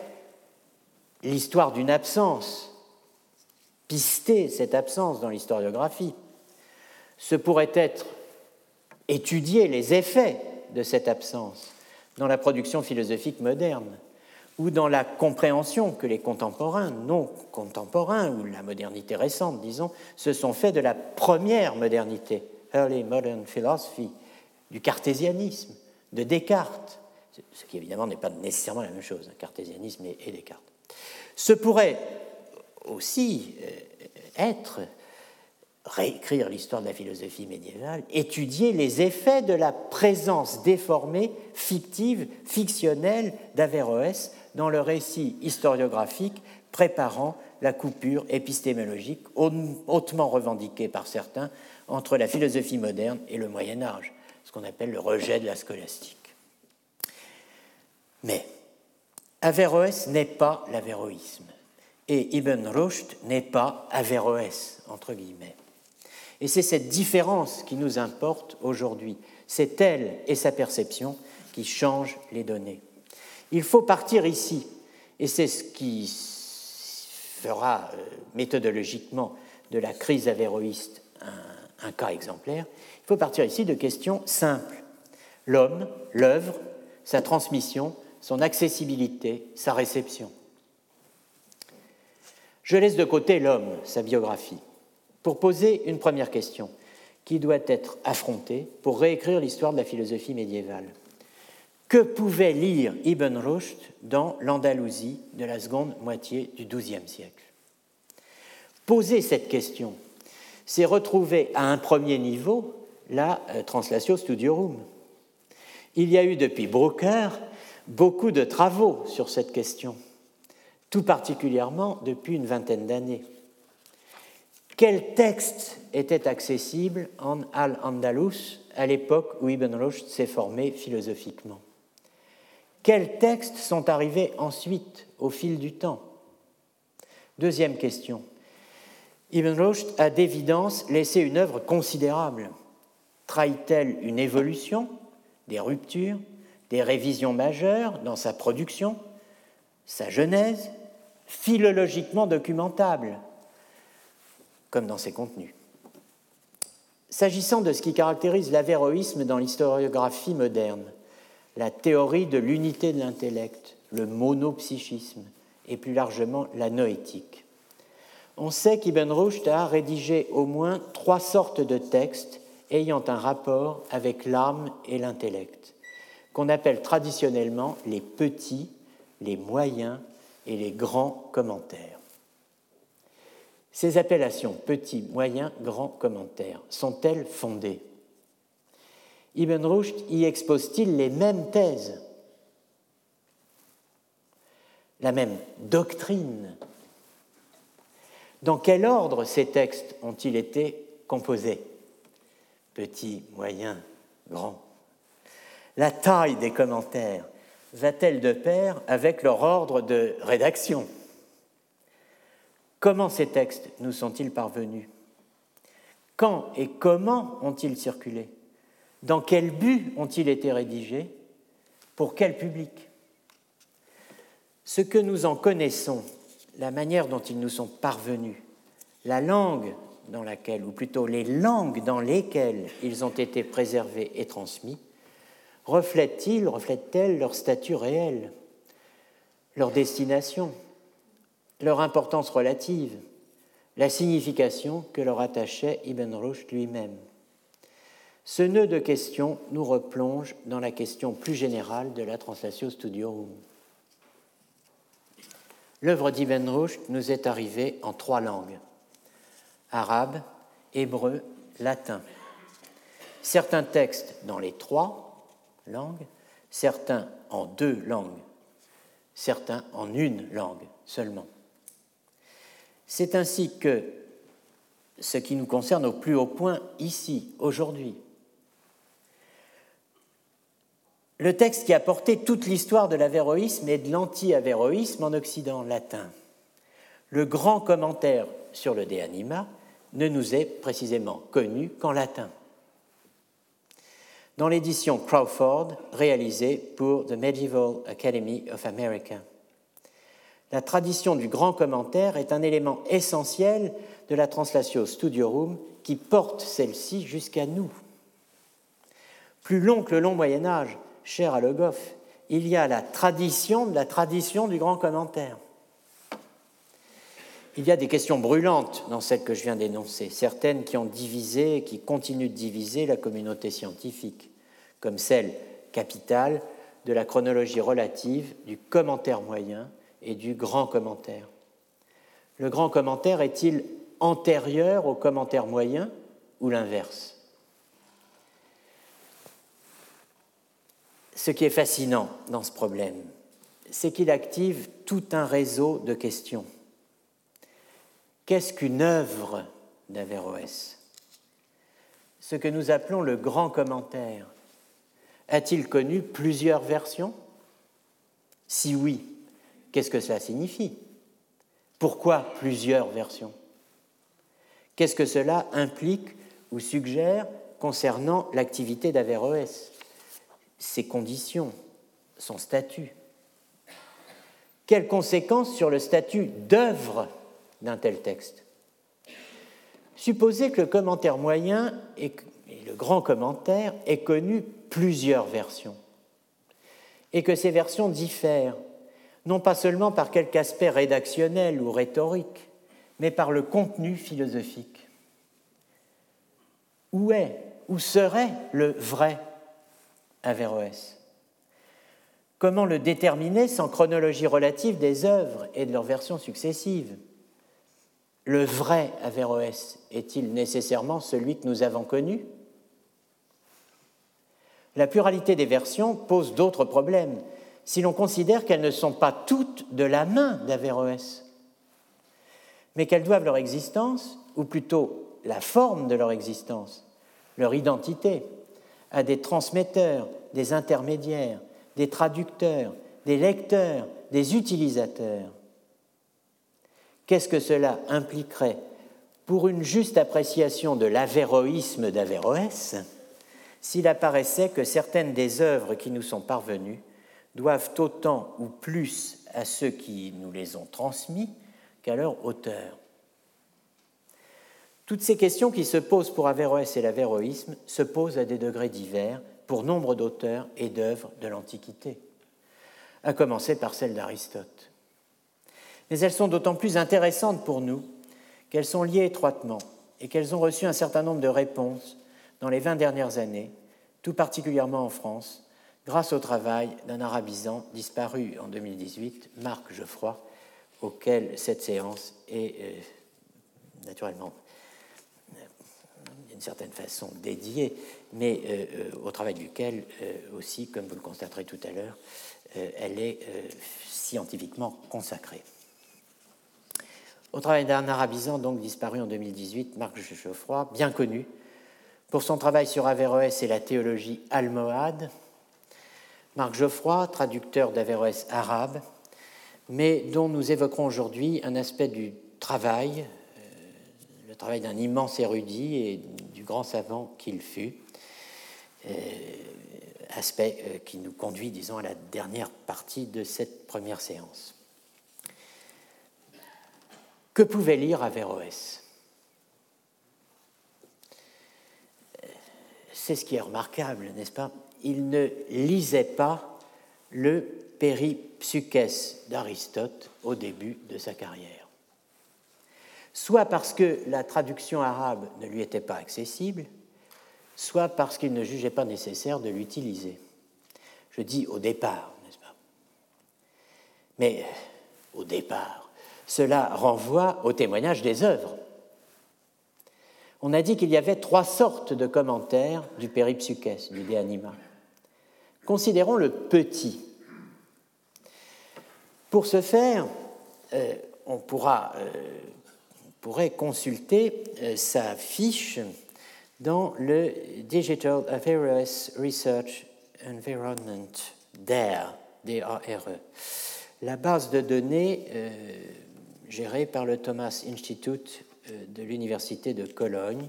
l'histoire d'une absence, pister cette absence dans l'historiographie. Ce pourrait être étudier les effets de cette absence dans la production philosophique moderne ou dans la compréhension que les contemporains, non contemporains, ou la modernité récente, disons, se sont faits de la première modernité, Early Modern Philosophy, du cartésianisme, de Descartes, ce qui évidemment n'est pas nécessairement la même chose, hein, cartésianisme et Descartes. Ce pourrait aussi euh, être réécrire l'histoire de la philosophie médiévale, étudier les effets de la présence déformée, fictive, fictionnelle d'Averroès dans le récit historiographique préparant la coupure épistémologique hautement revendiquée par certains entre la philosophie moderne et le Moyen Âge, ce qu'on appelle le rejet de la scolastique. Mais Averroès n'est pas l'avéroïsme et Ibn Rushd n'est pas Averroès, entre guillemets. Et c'est cette différence qui nous importe aujourd'hui. C'est elle et sa perception qui changent les données. Il faut partir ici, et c'est ce qui fera euh, méthodologiquement de la crise avéroïste un, un cas exemplaire. Il faut partir ici de questions simples. L'homme, l'œuvre, sa transmission, son accessibilité, sa réception. Je laisse de côté l'homme, sa biographie pour poser une première question qui doit être affrontée pour réécrire l'histoire de la philosophie médiévale. Que pouvait lire Ibn Rushd dans l'Andalousie de la seconde moitié du XIIe siècle? Poser cette question, c'est retrouver à un premier niveau la euh, Translatio Studiorum. Il y a eu depuis Brooker beaucoup de travaux sur cette question, tout particulièrement depuis une vingtaine d'années. Quel texte était accessible en Al-Andalus à l'époque où Ibn Rushd s'est formé philosophiquement? Quels textes sont arrivés ensuite au fil du temps? Deuxième question. Ibn Rushd a d'évidence laissé une œuvre considérable. Trahit-elle une évolution, des ruptures, des révisions majeures dans sa production, sa genèse, philologiquement documentable comme dans ses contenus. S'agissant de ce qui caractérise l'avéroïsme dans l'historiographie moderne, la théorie de l'unité de l'intellect, le monopsychisme et plus largement la noétique. On sait qu'Ibn Rushd a rédigé au moins trois sortes de textes ayant un rapport avec l'âme et l'intellect, qu'on appelle traditionnellement les petits, les moyens et les grands commentaires. Ces appellations petit, moyen, grand commentaire sont-elles fondées? Ibn Rushd y expose-t-il les mêmes thèses, la même doctrine? Dans quel ordre ces textes ont-ils été composés? Petit, moyen, grand. La taille des commentaires va-t-elle de pair avec leur ordre de rédaction? Comment ces textes nous sont-ils parvenus? Quand et comment ont-ils circulé? Dans quel but ont-ils été rédigés? Pour quel public? Ce que nous en connaissons, la manière dont ils nous sont parvenus, la langue dans laquelle, ou plutôt les langues dans lesquelles ils ont été préservés et transmis, reflètent-ils, reflètent-elles leur statut réel, leur destination, leur importance relative, la signification que leur attachait Ibn Rushd lui-même? Ce nœud de questions nous replonge dans la question plus générale de la Translatio Studiorum. L'œuvre d'Ibn Rushd nous est arrivée en trois langues arabe, hébreu, latin. Certains textes dans les trois langues, certains en deux langues, certains en une langue seulement. C'est ainsi que ce qui nous concerne au plus haut point ici, aujourd'hui. Le texte qui a porté toute l'histoire de l'avéroïsme et de l'anti-avéroïsme en Occident latin. Le grand commentaire sur le De Anima ne nous est précisément connu qu'en latin. Dans l'édition Crawford réalisée pour The Medieval Academy of America. La tradition du grand commentaire est un élément essentiel de la Translatio Studiorum qui porte celle-ci jusqu'à nous. Plus long que le long Moyen Âge, cher à Le Goff, il y a la tradition de la tradition du grand commentaire. Il y a des questions brûlantes dans celles que je viens d'énoncer, certaines qui ont divisé et qui continuent de diviser la communauté scientifique, comme celle capitale de la chronologie relative du commentaire moyen et du grand commentaire. Le grand commentaire est-il antérieur au commentaire moyen ou l'inverse? Ce qui est fascinant dans ce problème, c'est qu'il active tout un réseau de questions. Qu'est-ce qu'une œuvre d'Averroès? Ce que nous appelons le grand commentaire, a-t-il connu plusieurs versions? Si oui, qu'est-ce que cela signifie? Pourquoi plusieurs versions? Qu'est-ce que cela implique ou suggère concernant l'activité d'Averroès, ses conditions, son statut. Quelles conséquences sur le statut d'œuvre d'un tel texte. Supposez que le commentaire moyen et le grand commentaire aient connu plusieurs versions et que ces versions diffèrent, non pas seulement par quelque aspect rédactionnel ou rhétorique, mais par le contenu philosophique. Où est, où serait le vrai Averroès? Comment le déterminer sans chronologie relative des œuvres et de leurs versions successives? Le vrai Averroès est-il nécessairement celui que nous avons connu? La pluralité des versions pose d'autres problèmes si l'on considère qu'elles ne sont pas toutes de la main d'Averroès mais qu'elles doivent leur existence, ou plutôt la forme de leur existence, leur identité, à des transmetteurs, des intermédiaires, des traducteurs, des lecteurs, des utilisateurs. Qu'est-ce que cela impliquerait pour une juste appréciation de l'avéroïsme d'Averroès s'il apparaissait que certaines des œuvres qui nous sont parvenues doivent autant ou plus à ceux qui nous les ont transmis qu'à leur auteur? Toutes ces questions qui se posent pour Averroès et l'avéroïsme se posent à des degrés divers pour nombre d'auteurs et d'œuvres de l'Antiquité, à commencer par celle d'Aristote. Mais elles sont d'autant plus intéressantes pour nous qu'elles sont liées étroitement et qu'elles ont reçu un certain nombre de réponses dans les 20 dernières années, tout particulièrement en France, grâce au travail d'un arabisant disparu en 2018, Marc Geoffroy, auquel cette séance est euh, naturellement d'une certaine façon dédiée, mais euh, euh, au travail duquel aussi, comme vous le constaterez tout à l'heure, elle est scientifiquement consacrée. Au travail d'un arabisant donc disparu en 2018, Marc Geoffroy, bien connu pour son travail sur Averroès et la théologie almohade, Marc Geoffroy, traducteur d'Averroès arabe, mais dont nous évoquerons aujourd'hui un aspect du travail, euh, le travail d'un immense érudit et du grand savant qu'il fut, euh, aspect euh, qui nous conduit, disons, à la dernière partie de cette première séance. Que pouvait lire Averroès? C'est ce qui est remarquable, n'est-ce pas? Il ne lisait pas le péripsukès d'Aristote au début de sa carrière. Soit parce que la traduction arabe ne lui était pas accessible, soit parce qu'il ne jugeait pas nécessaire de l'utiliser. Je dis au départ, n'est-ce pas? Mais au départ, cela renvoie au témoignage des œuvres. On a dit qu'il y avait trois sortes de commentaires du péripsukès, du De Anima. Considérons le petit, pour ce faire, euh, on pourra euh, pourrait consulter sa fiche dans le Digital Averroes Research Environment, DARE, D-A-R-E. La base de données gérée par le Thomas Institute de l'Université de Cologne,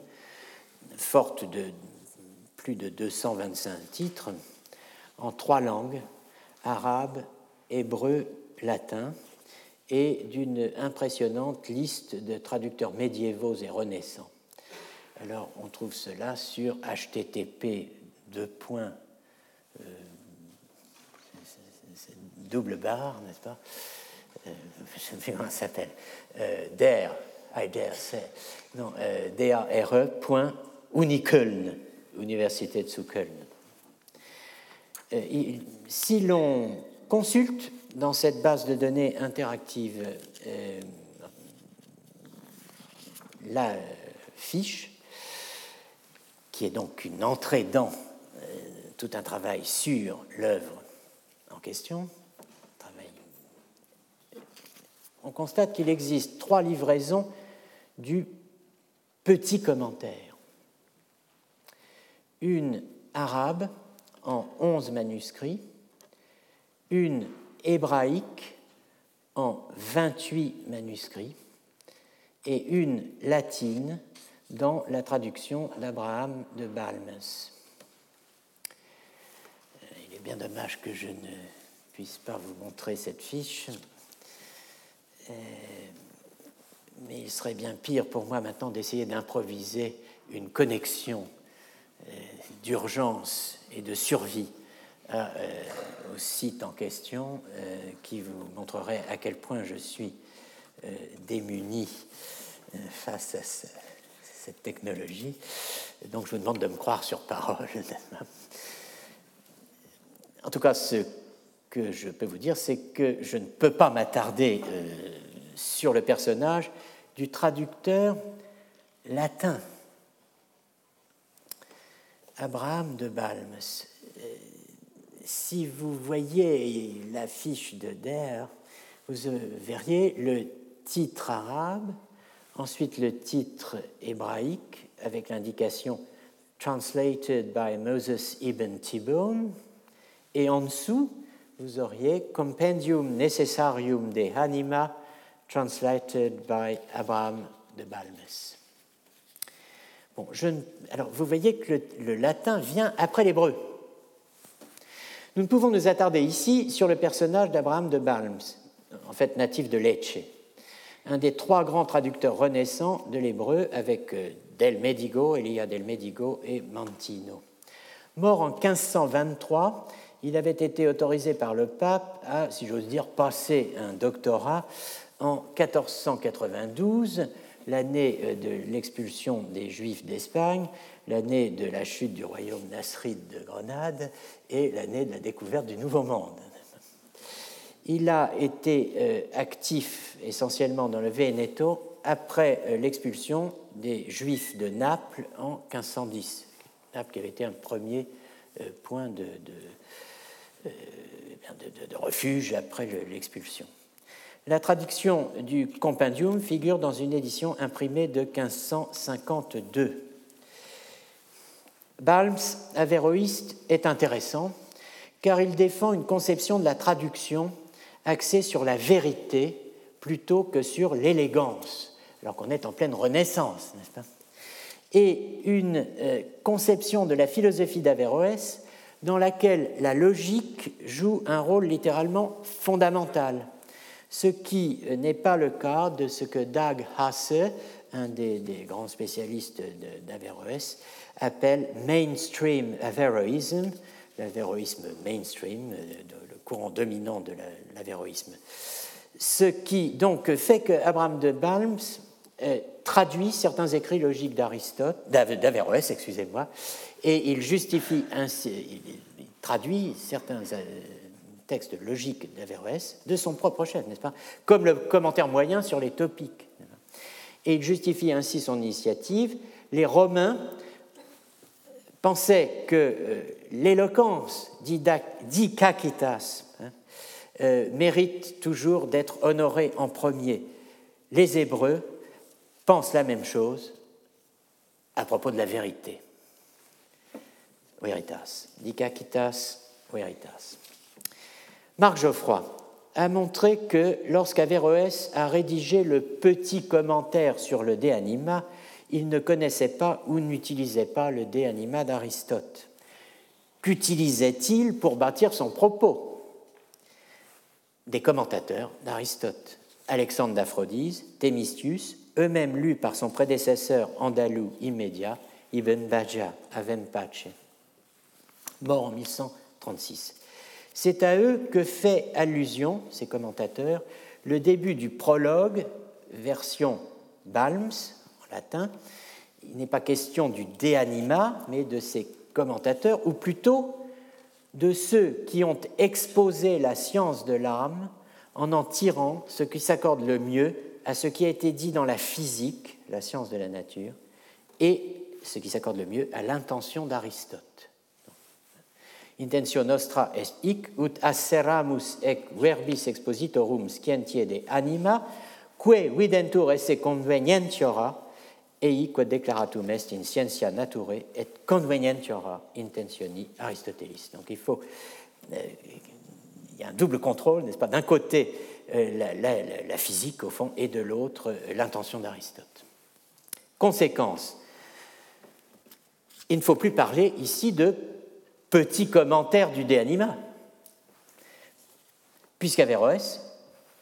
forte de plus de 225 titres, en trois langues, arabe, hébreu, latin, et d'une impressionnante liste de traducteurs médiévaux et renaissants. Alors, on trouve cela sur http points, euh, n'est-ce pas? Euh, comment ça s'appelle. Euh, DARE, I dare say. Non, euh, D-A-R-E, point, Unikeln, Université de Köln. Euh, si l'on consulte dans cette base de données interactive euh, la fiche, qui est donc une entrée dans euh, tout un travail sur l'œuvre en question, on constate qu'il existe trois livraisons du petit commentaire une arabe en onze manuscrits, une hébraïque en 28 manuscrits et une latine dans la traduction d'Abraham de Balmes. Il est bien dommage que je ne puisse pas vous montrer cette fiche, mais il serait bien pire pour moi maintenant d'essayer d'improviser une connexion euh, d'urgence et de survie euh, au site en question, euh, qui vous montrerait à quel point je suis démuni face à cette technologie. Donc je vous demande de me croire sur parole. [laughs] En tout cas, ce que je peux vous dire, c'est que je ne peux pas m'attarder sur le personnage du traducteur latin Abraham de Balmes. Euh, si vous voyez la fiche de Der, vous verriez le titre arabe, ensuite le titre hébraïque avec l'indication Translated by Moses ibn Tibbon, et en dessous, vous auriez Compendium Necessarium de Hanima, translated by Abraham de Balmes alors vous voyez que le, latin vient après l'hébreu. Nous ne pouvons nous attarder ici sur le personnage d'Abraham de Balmes, en fait natif de Lecce, un des trois grands traducteurs renaissants de l'hébreu avec euh, Del Medigo, Elia Del Medigo et Mantino. Mort en 1523, il avait été autorisé par le pape à, si j'ose dire, passer un doctorat en 1492 l'année euh, de l'expulsion des Juifs d'Espagne, l'année de la chute du royaume nasride de Grenade et l'année de la découverte du Nouveau Monde. Il a été euh, actif essentiellement dans le Veneto après euh, l'expulsion des Juifs de Naples en 1510. Naples qui avait été un premier point de, de refuge après l'expulsion. La traduction du compendium figure dans une édition imprimée de 1552. Balmes, avéroïste, est intéressant car il défend une conception de la traduction axée sur la vérité plutôt que sur l'élégance, alors qu'on est en pleine renaissance, n'est-ce pas? Et une euh, conception de la philosophie d'Averroès dans laquelle la logique joue un rôle littéralement fondamental ce qui n'est pas le cas de ce que Dag Hasse, un des, grands spécialistes d'Averroès, appelle mainstream Averroism, l'averroïsme mainstream, euh, le courant dominant de l'averroïsme. Ce qui donc fait que Abraham de Balmes euh, traduit certains écrits logiques d'Aristote, d'Averroès, excusez-moi, et il justifie ainsi, il traduit certains euh, texte logique d'Averroès de son propre chef, n'est-ce pas Comme le commentaire moyen sur les topiques. Et il justifie ainsi son initiative. Les Romains pensaient que euh, l'éloquence d'Ikakitas hein, euh, mérite toujours d'être honorée en premier. Les Hébreux pense la même chose à propos de la vérité. Veritas, dikakitas veritas. Marc Geoffroy a montré que lorsqu'Averroès a rédigé le petit commentaire sur le De Anima, il ne connaissait pas ou n'utilisait pas le De Anima d'Aristote. Qu'utilisait-il pour bâtir son propos? Des commentateurs d'Aristote, Alexandre d'Aphrodise, Thémistius, eux-mêmes lus par son prédécesseur andalou immédiat, Ibn Bajjah à Vempache, mort en 1136. C'est à eux que fait allusion, ces commentateurs, le début du prologue, version Balms, en latin. Il n'est pas question du De Anima, mais de ces commentateurs, ou plutôt de ceux qui ont exposé la science de l'âme en en tirant ce qui s'accorde le mieux à ce qui a été dit dans la physique, la science de la nature, et ce qui s'accorde le mieux à l'intention d'Aristote. Intentio nostra est hic ut asseramus ec verbis expositorum scientie de anima, que videntur esse convenientiora, ei quod declaratum est in scientia naturae et convenientiora intentioni Aristotelis. Donc il faut, euh, il y a un double contrôle, n'est-ce pas? D'un côté, euh, la, physique, au fond, et de l'autre, euh, l'intention d'Aristote. Conséquence, il ne faut plus parler ici de petits commentaires du De Anima, puisqu'Averroès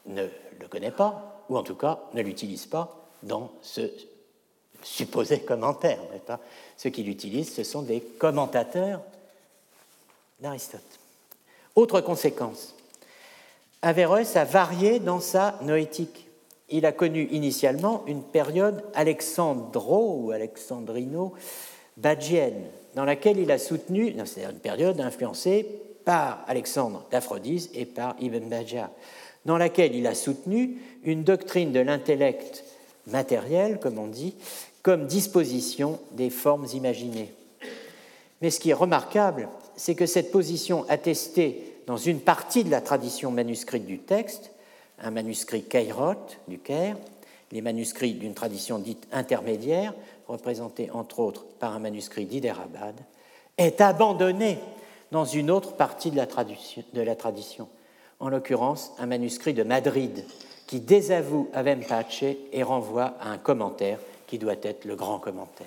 ne le connaît pas, ou en tout cas ne l'utilise pas dans ce supposé commentaire. Ce qu'il utilise, ce sont des commentateurs d'Aristote. Autre conséquence, Averroès a varié dans sa noétique. Il a connu initialement une période alexandro ou alexandrino badgienne, dans laquelle il a soutenu, c'est une période influencée par Alexandre d'Aphrodise et par Ibn Bajjah, dans laquelle il a soutenu une doctrine de l'intellect matériel, comme on dit, comme disposition des formes imaginées. Mais ce qui est remarquable, c'est que cette position attestée dans une partie de la tradition manuscrite du texte, un manuscrit Cairot du Caire, les manuscrits d'une tradition dite intermédiaire, représentés entre autres par un manuscrit d'Hyderabad, est abandonné dans une autre partie de la, de la tradition, en l'occurrence un manuscrit de Madrid, qui désavoue Avempace et renvoie à un commentaire qui doit être le grand commentaire.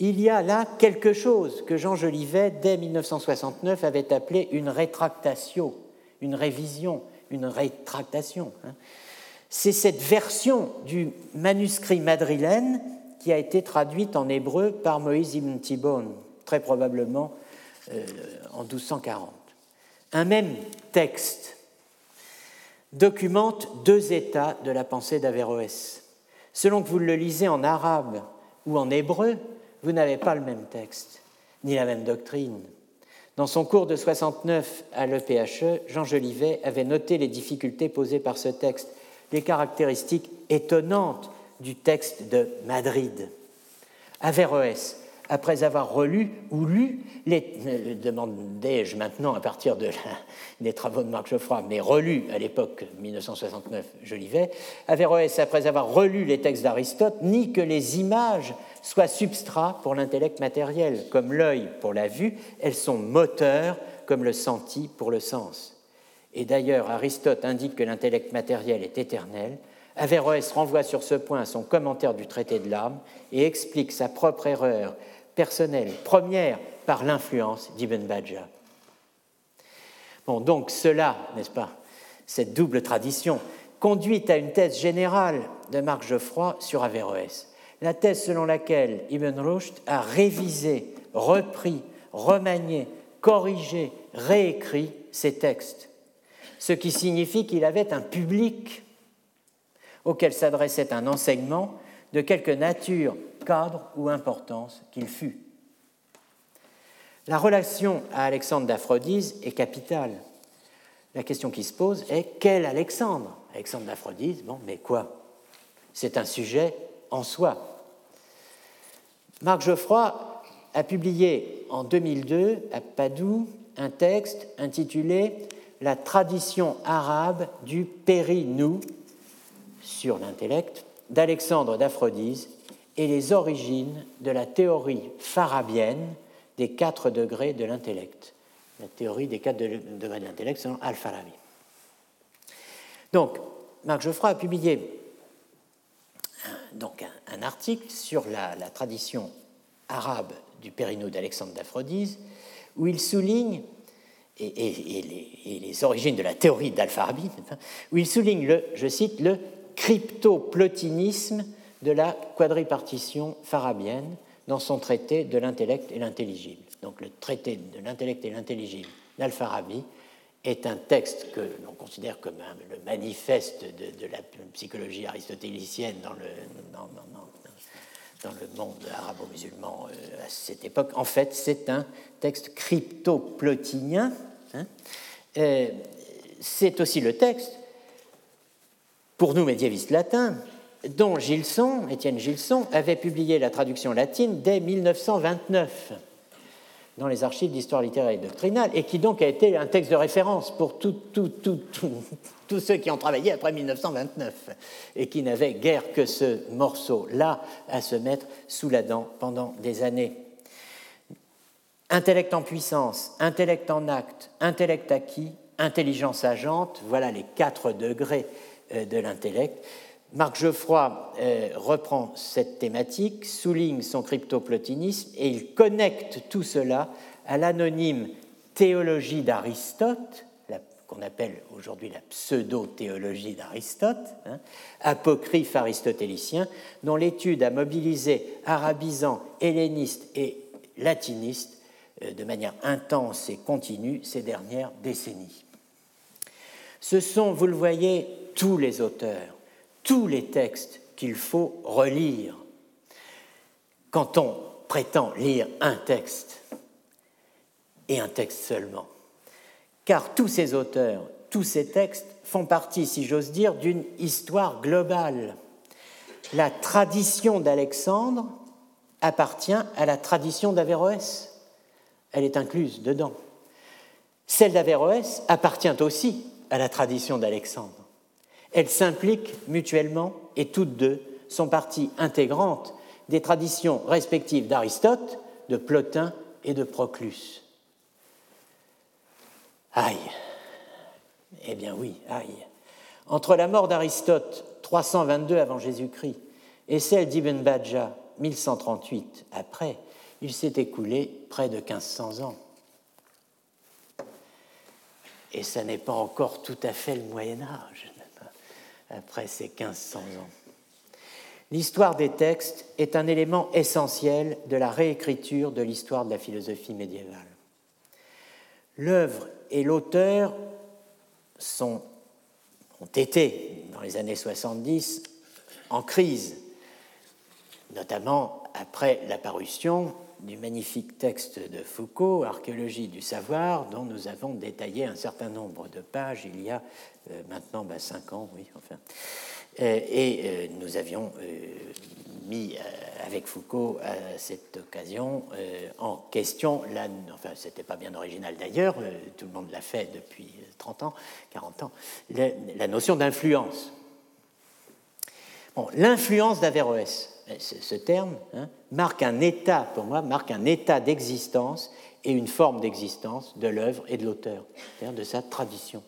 Il y a là quelque chose que Jean Jolivet, dès 1969, avait appelé une rétractation, une révision, une rétractation. Hein. C'est cette version du manuscrit madrilène qui a été traduite en hébreu par Moïse ibn Tibon, très probablement euh, en 1240. Un même texte documente deux états de la pensée d'Averroès. Selon que vous le lisez en arabe ou en hébreu, vous n'avez pas le même texte, ni la même doctrine. Dans son cours de 69 à l'EPHE, Jean Jolivet avait noté les difficultés posées par ce texte, les caractéristiques étonnantes du texte de Madrid. Averroès après avoir relu ou lu, les, demandais-je maintenant à partir de des travaux de Marc Geoffroy, mais relu à l'époque 1969 Jolivet, Averroès, après avoir relu les textes d'Aristote, nie que les images soient substrats pour l'intellect matériel, comme l'œil pour la vue, elles sont moteurs comme le senti pour le sens. Et d'ailleurs, Aristote indique que l'intellect matériel est éternel, Averroès renvoie sur ce point son commentaire du traité de l'âme et explique sa propre erreur personnelle, première par l'influence d'Ibn Bajjah. Bon, donc cela, n'est-ce pas, cette double tradition, conduit à une thèse générale de Marc Geoffroy sur Averroès. La thèse selon laquelle Ibn Rushd a révisé, repris, remanié, corrigé, réécrit ses textes, ce qui signifie qu'il avait un public auquel s'adressait un enseignement de quelque nature, cadre ou importance qu'il fût. La relation à Alexandre d'Aphrodise est capitale. La question qui se pose est quel Alexandre? Alexandre d'Aphrodise, bon, mais quoi? C'est un sujet en soi. Marc Geoffroy a publié en 2002 à Padoue un texte intitulé La tradition arabe du Périnou sur l'intellect, d'Alexandre d'Aphrodise et les origines de la théorie farabienne des quatre degrés de l'intellect. La théorie des quatre degrés de l'intellect selon Al-Farabi. Donc, Marc Geoffroy a publié donc un, article sur la, tradition arabe du Périno d'Alexandre d'Aphrodise, où il souligne, et, les, origines de la théorie d'Al-Farabi, [laughs] où il souligne, le, je cite, le cryptoplotinisme de la quadripartition farabienne dans son traité de l'intellect et l'intelligible. Donc le traité de l'intellect et l'intelligible d'Al-Farabi est un texte que l'on considère comme le manifeste de, la psychologie aristotélicienne dans le, dans, monde arabo-musulman euh, à cette époque. En fait, c'est un texte crypto-plotinien. Hein. Euh, c'est aussi le texte, pour nous médiévistes latins, dont Gilson, Étienne Gilson, avait publié la traduction latine dès 1929 dans les archives d'histoire littéraire et doctrinale, et qui donc a été un texte de référence pour [laughs] tous ceux qui ont travaillé après 1929, et qui n'avaient guère que ce morceau-là à se mettre sous la dent pendant des années. Intellect en puissance, intellect en acte, intellect acquis, intelligence agente, voilà les quatre degrés de l'intellect. Marc Geoffroy euh, reprend cette thématique, souligne son cryptoplotinisme et il connecte tout cela à l'anonyme théologie d'Aristote, qu'on appelle aujourd'hui la pseudo-théologie d'Aristote, hein, apocryphe aristotélicien, dont l'étude a mobilisé arabisants, hellénistes et latinistes euh, de manière intense et continue ces dernières décennies. Ce sont, vous le voyez, tous les auteurs tous les textes qu'il faut relire quand on prétend lire un texte, et un texte seulement. Car tous ces auteurs, tous ces textes font partie, si j'ose dire, d'une histoire globale. La tradition d'Alexandre appartient à la tradition d'Averroès. Elle est incluse dedans. Celle d'Averroès appartient aussi à la tradition d'Alexandre. Elles s'impliquent mutuellement et toutes deux sont partie intégrante des traditions respectives d'Aristote, de Plotin et de Proclus. Aïe Eh bien oui, aïe Entre la mort d'Aristote, 322 avant Jésus-Christ, et celle d'Ibn Badja, 1138 après, il s'est écoulé près de 1500 ans. Et ça n'est pas encore tout à fait le Moyen Âge après ces 1500 ans. L'histoire des textes est un élément essentiel de la réécriture de l'histoire de la philosophie médiévale. L'œuvre et l'auteur ont été, dans les années 70, en crise, notamment après la parution du magnifique texte de Foucault, Archéologie du savoir, dont nous avons détaillé un certain nombre de pages il y a euh, maintenant bah, cinq ans, oui, enfin. Euh, et euh, nous avions mis avec Foucault à cette occasion en question, la, enfin c'était pas bien original d'ailleurs, tout le monde l'a fait depuis 30 ans, 40 ans, la, notion d'influence. Bon, l'influence d'Averroès, ce terme hein, marque un état, pour moi, marque un état d'existence et une forme d'existence de l'œuvre et de l'auteur, c'est-à-dire de sa tradition.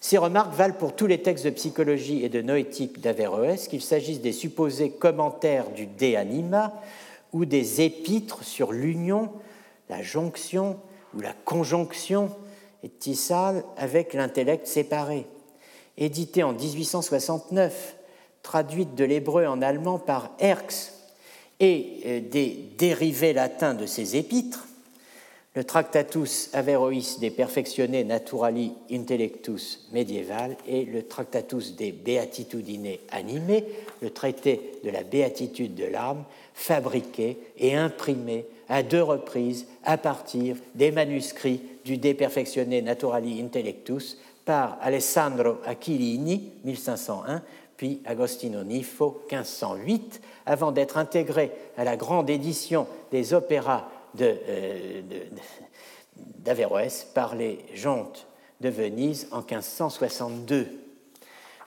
Ces remarques valent pour tous les textes de psychologie et de noétique d'Averroès, qu'il s'agisse des supposés commentaires du De Anima ou des épîtres sur l'union, la jonction ou la conjonction tissale avec l'intellect séparé. Édité en 1869, traduite de l'hébreu en allemand par Herx et euh, des dérivés latins de ces épîtres, le Tractatus Averrois de Perfectione Naturali Intellectus médiéval et le Tractatus de Beatitudine Animae, le traité de la béatitude de l'âme, fabriqué et imprimé à deux reprises à partir des manuscrits du De Perfectione Naturali Intellectus par Alessandro Aquilini, 1501, puis Agostino Nifo, 1508, avant d'être intégré à la grande édition des opéras euh, d'Averroès par les Jontes de Venise en 1562.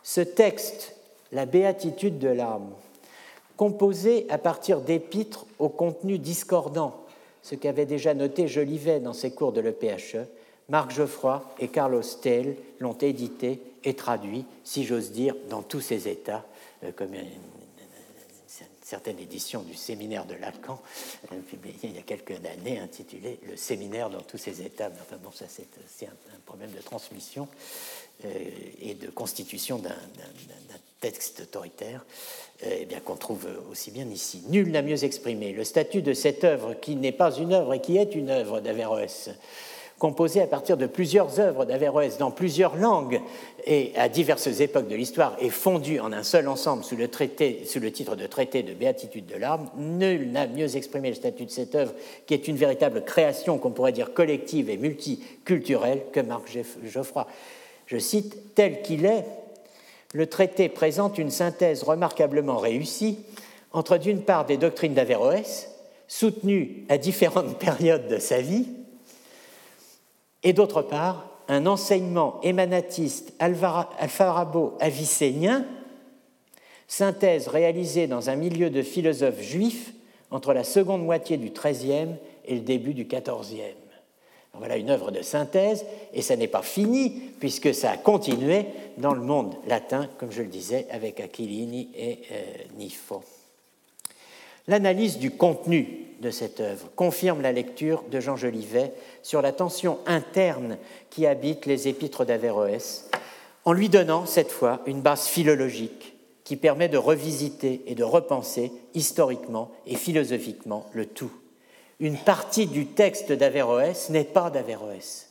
Ce texte, la béatitude de l'âme, composée à partir d'épîtres au contenu discordant, ce qu'avait déjà noté Jolivet dans ses cours de l'EPHE, Marc Geoffroy et Carlos Tell l'ont édité et traduit, si j'ose dire, dans tous ses états, euh, comme une, certaine édition du séminaire de Lacan, euh, publiée il y a quelques années, intitulée Le séminaire dans tous ses états. enfin bon, ça c'est un, problème de transmission euh, et de constitution d'un texte autoritaire, eh qu'on trouve aussi bien ici. Nul n'a mieux exprimé le statut de cette œuvre qui n'est pas une œuvre et qui est une œuvre d'Averroès composé à partir de plusieurs œuvres d'Averroès dans plusieurs langues et à diverses époques de l'histoire et fondu en un seul ensemble sous le, titre de traité de béatitude de l'arme, nul n'a mieux exprimé le statut de cette œuvre qui est une véritable création qu'on pourrait dire collective et multiculturelle que Marc Geoffroy. Je cite, tel qu'il est, le traité présente une synthèse remarquablement réussie entre d'une part des doctrines d'Averroès, soutenues à différentes [laughs] périodes de sa vie, et d'autre part un enseignement émanatiste alfarabo-avicénien, synthèse réalisée dans un milieu de philosophes juifs entre la seconde moitié du XIIIe et le début du XIVe. Voilà une œuvre de synthèse, et ça n'est pas fini, puisque ça a continué dans le monde latin, comme je le disais, avec Aquilini et euh, Nifo. L'analyse du contenu de cette œuvre confirme la lecture de Jean Jolivet sur la tension interne qui habite les épîtres d'Averroès, en lui donnant cette fois une base philologique qui permet de revisiter et de repenser historiquement et philosophiquement le tout. Une partie du texte d'Averroès n'est pas d'Averroès,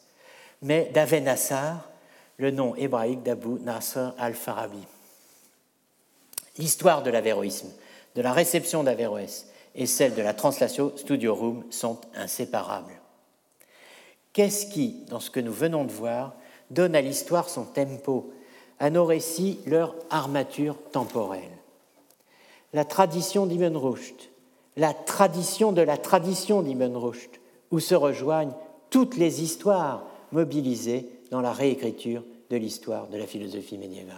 mais d'Avenassar, le nom hébraïque d'Abu Nasser al-Farabi. L'histoire de l'avéroïsme de la réception d'Averroès et celle de la Translatio Studio Room sont inséparables. Qu'est-ce qui, dans ce que nous venons de voir, donne à l'histoire son tempo, à nos récits leur armature temporelle? La tradition d'Ibn Rushd, la tradition de la tradition d'Ibn Rushd, où se rejoignent toutes les histoires mobilisées dans la réécriture de l'histoire de la philosophie médiévale.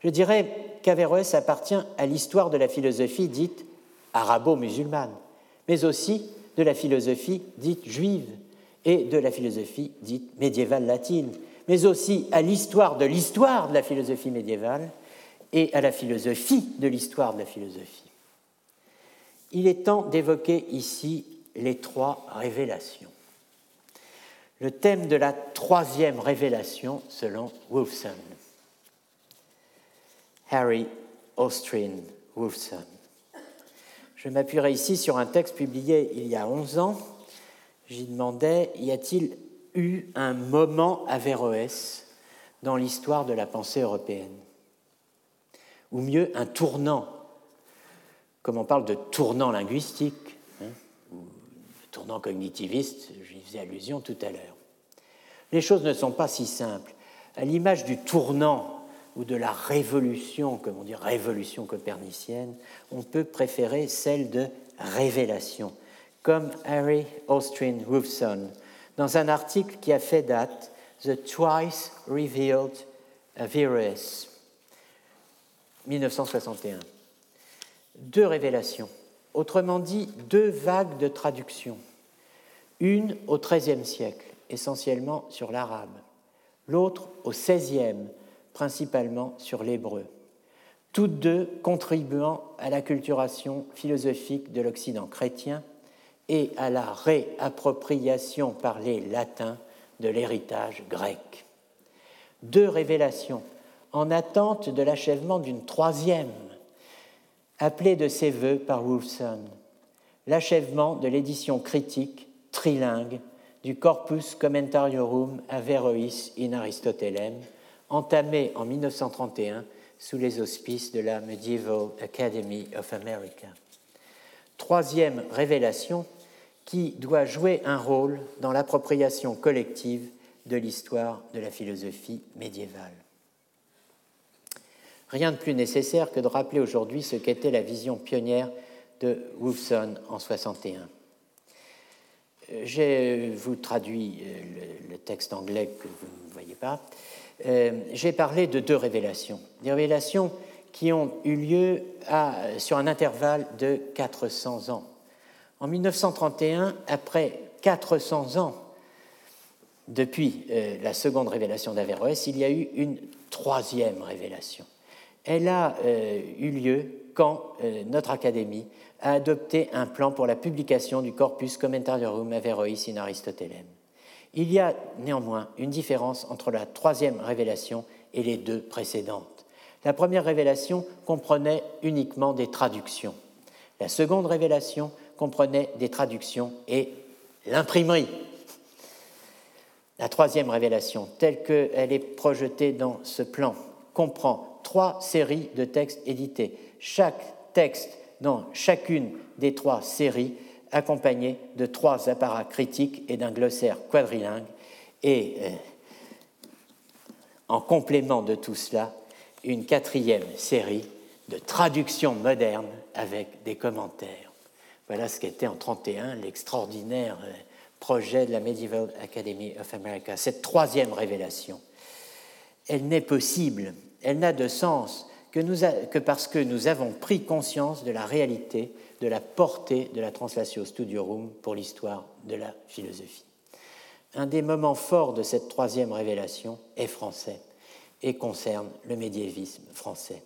Je dirais qu'Averroès appartient à l'histoire de la philosophie dite arabo-musulmane, mais aussi de la philosophie dite juive et de la philosophie dite médiévale latine, mais aussi à l'histoire de l'histoire de la philosophie médiévale et à la philosophie de l'histoire de la philosophie. Il est temps d'évoquer ici les trois révélations. Le thème de la troisième révélation selon Wolfson. Harry Austrian Wolfson. Je m'appuierai ici sur un texte publié il y a 11 ans. J'y demandais y a-t-il eu un moment Averroès dans l'histoire de la pensée européenne? Ou mieux, un tournant, comme on parle de tournant linguistique, hein, ou de tournant cognitiviste, j'y faisais allusion tout à l'heure. Les choses ne sont pas si simples. À l'image du tournant ou de la révolution, comme on dit révolution copernicienne, on peut préférer celle de révélation, comme Harry Austrian Wolfson, dans un article qui a fait date, The Twice Revealed Averroes, 1961. Deux révélations, autrement dit deux vagues de traduction. Une au XIIIe siècle, essentiellement sur l'arabe, l'autre au XVIe, principalement sur l'hébreu, toutes deux contribuant à l'acculturation philosophique de l'Occident chrétien et à la réappropriation par les latins de l'héritage grec. Deux révélations en attente de l'achèvement d'une troisième, appelée de ses voeux par Wolfson, l'achèvement de l'édition critique trilingue du Corpus Commentariorum Averrois in Aristotelem, entamé en 1931 sous les auspices de la Medieval Academy of America. Troisième révélation qui doit jouer un rôle dans l'appropriation collective de l'histoire de la philosophie médiévale. Rien de plus nécessaire que de rappeler aujourd'hui ce qu'était la vision pionnière de Wolfson en 61. J'ai vous traduit le, texte anglais que vous ne voyez pas. Euh, j'ai parlé de deux révélations. Des révélations qui ont eu lieu sur un intervalle de 400 ans. En 1931, après 400 ans depuis euh, la seconde révélation d'Averroès, il y a eu une troisième révélation. Elle a euh, eu lieu quand notre Académie a adopté un plan pour la publication du Corpus Commentarium Averrois in Aristotelem. Il y a néanmoins une différence entre la troisième révélation et les deux précédentes. La première révélation comprenait uniquement des traductions. La seconde révélation comprenait des traductions et l'imprimerie. La troisième révélation, telle qu'elle est projetée dans ce plan, comprend trois séries de textes édités. Chaque texte dans chacune des trois séries accompagné de trois apparats critiques et d'un glossaire quadrilingue, et euh, en complément de tout cela, une quatrième série de traductions modernes avec des commentaires. Voilà ce qu'était en 1931 l'extraordinaire euh, projet de la Medieval Academy of America, cette troisième révélation. Elle n'est possible, elle n'a de sens que, que parce que nous avons pris conscience de la réalité de la portée de la Translatio Studiorum pour l'histoire de la philosophie. Un des moments forts de cette troisième révélation est français et concerne le médiévisme français.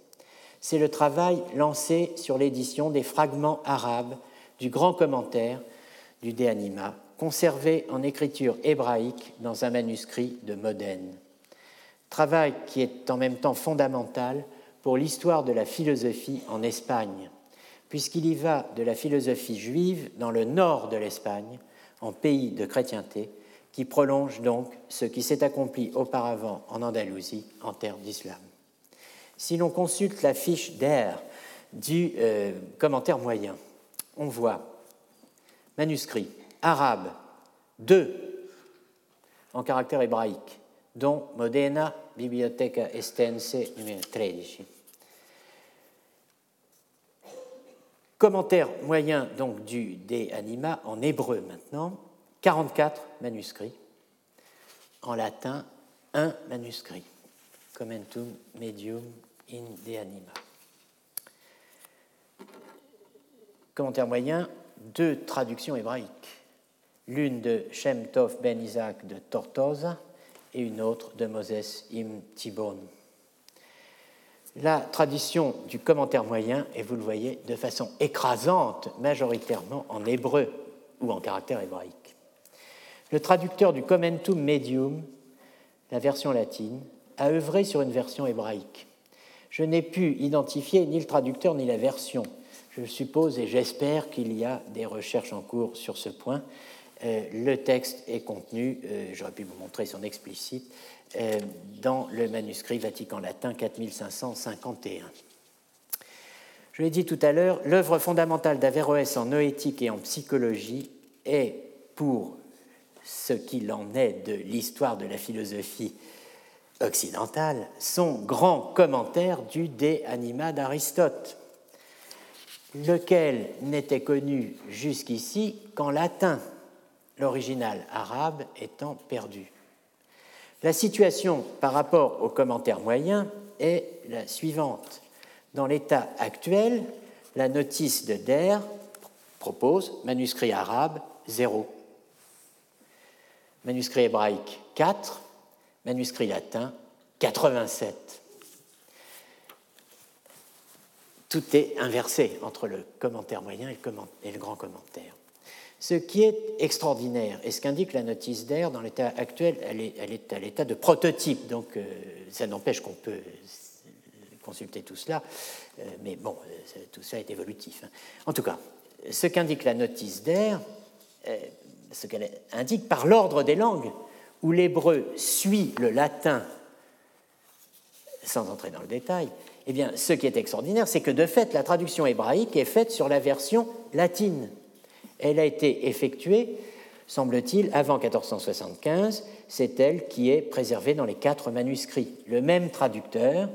C'est le travail lancé sur l'édition des fragments arabes du grand commentaire du De Anima, conservé en écriture hébraïque dans un manuscrit de Modène. Travail qui est en même temps fondamental pour l'histoire de la philosophie en Espagne, puisqu'il y va de la philosophie juive dans le nord de l'Espagne, en pays de chrétienté, qui prolonge donc ce qui s'est accompli auparavant en Andalousie en terre d'islam. Si l'on consulte la fiche d'air du euh, commentaire moyen, on voit manuscrit arabe 2 en caractère hébraïque, dont Modena Biblioteca Estense numéro 13 Commentaire moyen donc du De Anima en hébreu maintenant, 44 manuscrits. En latin, un manuscrit. Commentum medium in De Anima. Commentaire moyen, deux traductions hébraïques. L'une de Shem Tov ben Isaac de Tortosa et une autre de Moses im Tibon la tradition du commentaire moyen et vous le voyez, de façon écrasante, majoritairement en hébreu ou en caractère hébraïque. Le traducteur du Commentum Medium, la version latine, a œuvré sur une version hébraïque. Je n'ai pu identifier ni le traducteur ni la version. Je suppose et j'espère qu'il y a des recherches en cours sur ce point. Euh, le texte est contenu, euh, j'aurais pu vous montrer son explicite, euh, dans le manuscrit Vatican latin 4551. Je l'ai dit tout à l'heure, l'œuvre fondamentale d'Averroès en noétique et en psychologie est, pour ce qu'il en est de l'histoire de la philosophie occidentale, son grand commentaire du De Anima d'Aristote, lequel n'était connu jusqu'ici qu'en latin, l'original arabe étant perdu. La situation par rapport au commentaire moyen est la suivante. Dans l'état actuel, la notice de Der propose manuscrit arabe 0, manuscrit hébraïque 4, manuscrit latin 87. Tout est inversé entre le commentaire moyen et le grand commentaire. Ce qui est extraordinaire, et ce qu'indique la notice d'air dans l'état actuel, elle est, à l'état de prototype, donc euh, ça n'empêche qu'on peut consulter tout cela, euh, mais bon, euh, tout ça est évolutif. Hein. En tout cas, ce qu'indique la notice d'air, ce qu'elle indique par l'ordre des langues, où l'hébreu suit le latin, sans entrer dans le détail, eh bien, ce qui est extraordinaire, c'est que de fait, la traduction hébraïque est faite sur la version latine. Elle a été effectuée, semble-t-il, avant 1475. C'est elle qui est préservée dans les quatre manuscrits. Le même traducteur,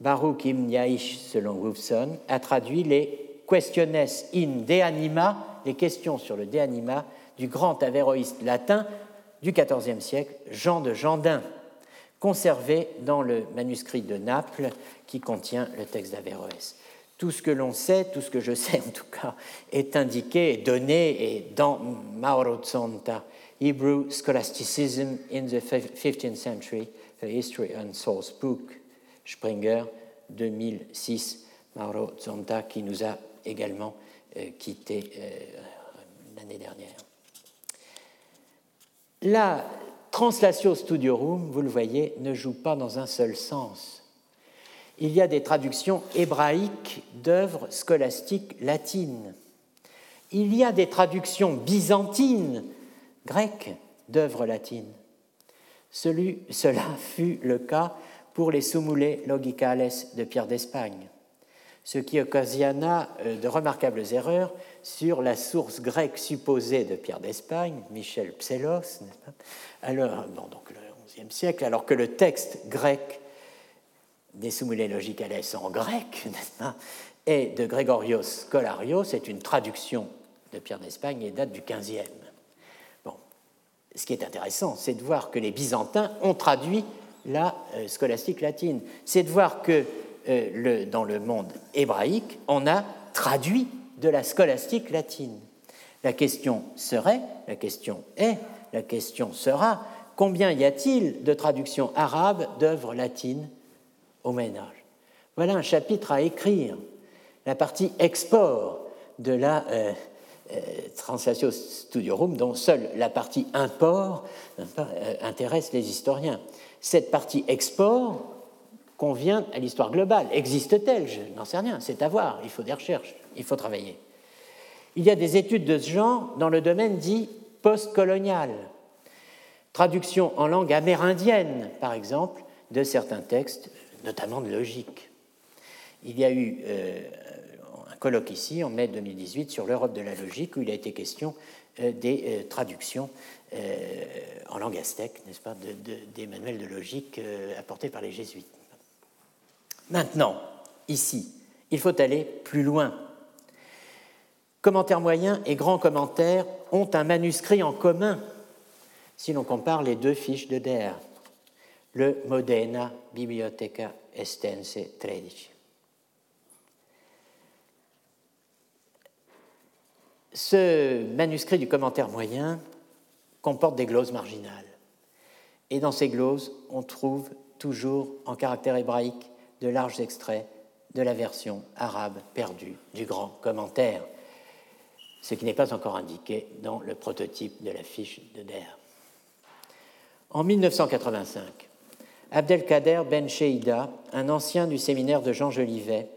Baruch Im Yaish, selon Wolfson, a traduit les Questiones in De Anima, les questions sur le De Anima du grand avéroïste latin du XIVe siècle, Jean de Jandin, conservé dans le manuscrit de Naples qui contient le texte d'Averroès. Tout ce que l'on sait, tout ce que je sais [laughs] en tout cas, est indiqué, donné et dans Mauro Zonta, Hebrew Scholasticism in the 15th Century, The History and Source Book, Springer, 2006, Mauro Zonta, qui nous a également euh, quitté euh, l'année dernière. La Translatio Studiorum, vous le voyez, ne joue pas dans un seul sens. Il y a des traductions hébraïques d'œuvres scolastiques latines. Il y a des traductions byzantines, grecques, d'œuvres latines. cela fut le cas pour les Sumule Logicales de Pierre d'Espagne ce qui occasionna euh, de remarquables erreurs sur la source grecque supposée de Pierre d'Espagne, Michel Psellos, alors, le XIe siècle, alors que le texte grec des Sumulae Logicales en grec, [laughs] et de Gregorios Scholarios, c'est une traduction de Pierre d'Espagne et date du XVe. Bon. Ce qui est intéressant, c'est de voir que les Byzantins ont traduit la euh, scolastique latine. C'est de voir que euh, dans le monde hébraïque, on a traduit de la scolastique latine. La question serait, la question est, la question sera, combien y a-t-il de traductions arabes d'œuvres latines? Au Moyen Âge Voilà un chapitre à écrire. La partie export de la euh, euh, Translatio Studiorum, dont seule la partie import intéresse les historiens. Cette partie export convient à l'histoire globale. Existe-t-elle? Je n'en sais rien, c'est à voir, il faut des recherches, il faut travailler. Il y a des études de ce genre dans le domaine dit postcolonial. Traduction en langue amérindienne, par exemple, de certains textes, notamment de logique. Il y a eu euh, un colloque ici, en mai 2018, sur l'Europe de la logique, où il a été question euh, des euh, traductions en langue aztèque, n'est-ce pas, des manuels de logique apportés par les jésuites. Maintenant, ici, il faut aller plus loin. Commentaires moyens et grands commentaires ont un manuscrit en commun si l'on compare les deux fiches de Der, le Modena Biblioteca Estense 13. Ce manuscrit du commentaire moyen comporte des gloses marginales. Et dans ces gloses, on trouve toujours en caractère hébraïque de larges extraits de la version arabe perdue du grand commentaire, ce qui n'est pas encore indiqué dans le prototype de la fiche de Der. En 1985, Abdelkader Ben Sheida, un ancien du séminaire de Jean Jolivet,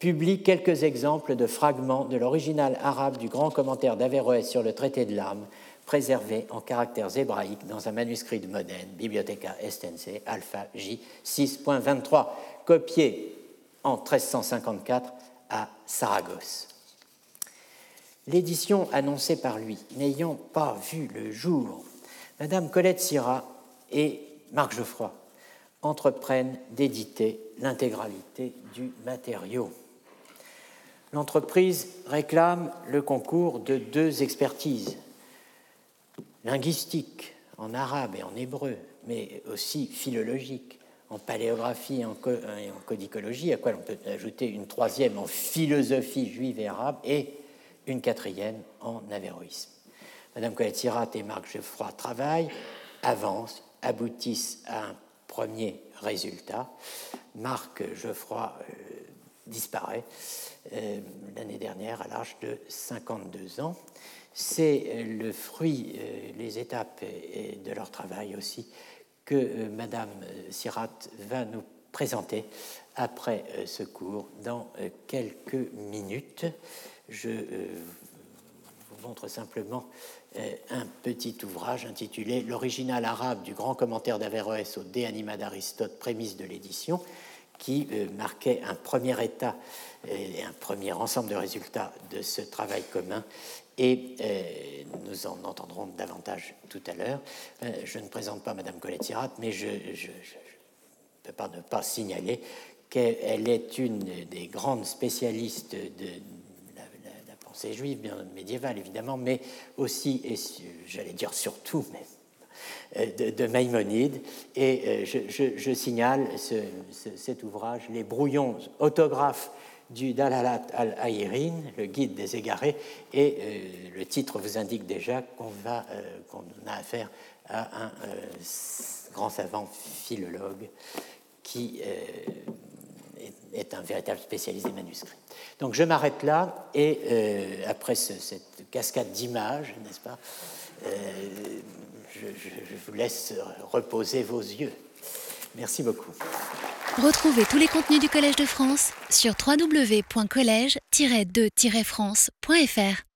publie quelques exemples de fragments de l'original arabe du grand commentaire d'Averroès sur le traité de l'âme, préservé en caractères hébraïques dans un manuscrit de Modène, Bibliotheca Estense, Alpha J 6.23, copié en 1354 à Saragosse. L'édition annoncée par lui n'ayant pas vu le jour, Madame Colette Syrah et Marc Geoffroy entreprennent d'éditer l'intégralité du matériau. L'entreprise réclame le concours de deux expertises, linguistiques en arabe et en hébreu, mais aussi philologiques, en paléographie et en, codicologie, à quoi l'on peut ajouter une troisième en philosophie juive et arabe et une quatrième en avéroïsme. Madame colette et Marc Geoffroy travaillent, avancent, aboutissent à un premier résultat. Marc Geoffroy euh, disparaît euh, l'année dernière à l'âge de 52 ans. C'est euh, le fruit, les étapes de leur travail aussi, que Madame Sirat va nous présenter après ce cours dans quelques minutes. Je vous montre simplement un petit ouvrage intitulé L'original arabe du grand commentaire d'Averroès au De Anima d'Aristote, prémisse de l'édition, qui marquait un premier état et un premier ensemble de résultats de ce travail commun et euh, nous en entendrons davantage tout à l'heure. Euh, je ne présente pas Madame Colette Sirat, mais je ne peux pas ne pas signaler qu'elle est une des grandes spécialistes de pensée juive, bien médiévale évidemment, mais aussi, et j'allais dire surtout, mais de, Maïmonide. Et je, signale cet ouvrage, Les brouillons autographes du Dalalat al-Aïrin, le guide des égarés, et le titre vous indique déjà qu'on a affaire à un grand savant philologue qui est un véritable spécialiste des manuscrits. Donc je m'arrête là et euh, après cette cascade d'images, n'est-ce pas, euh, je, vous laisse reposer vos yeux. Merci beaucoup. Retrouvez tous les contenus du Collège de France sur www.colège-2-france.fr.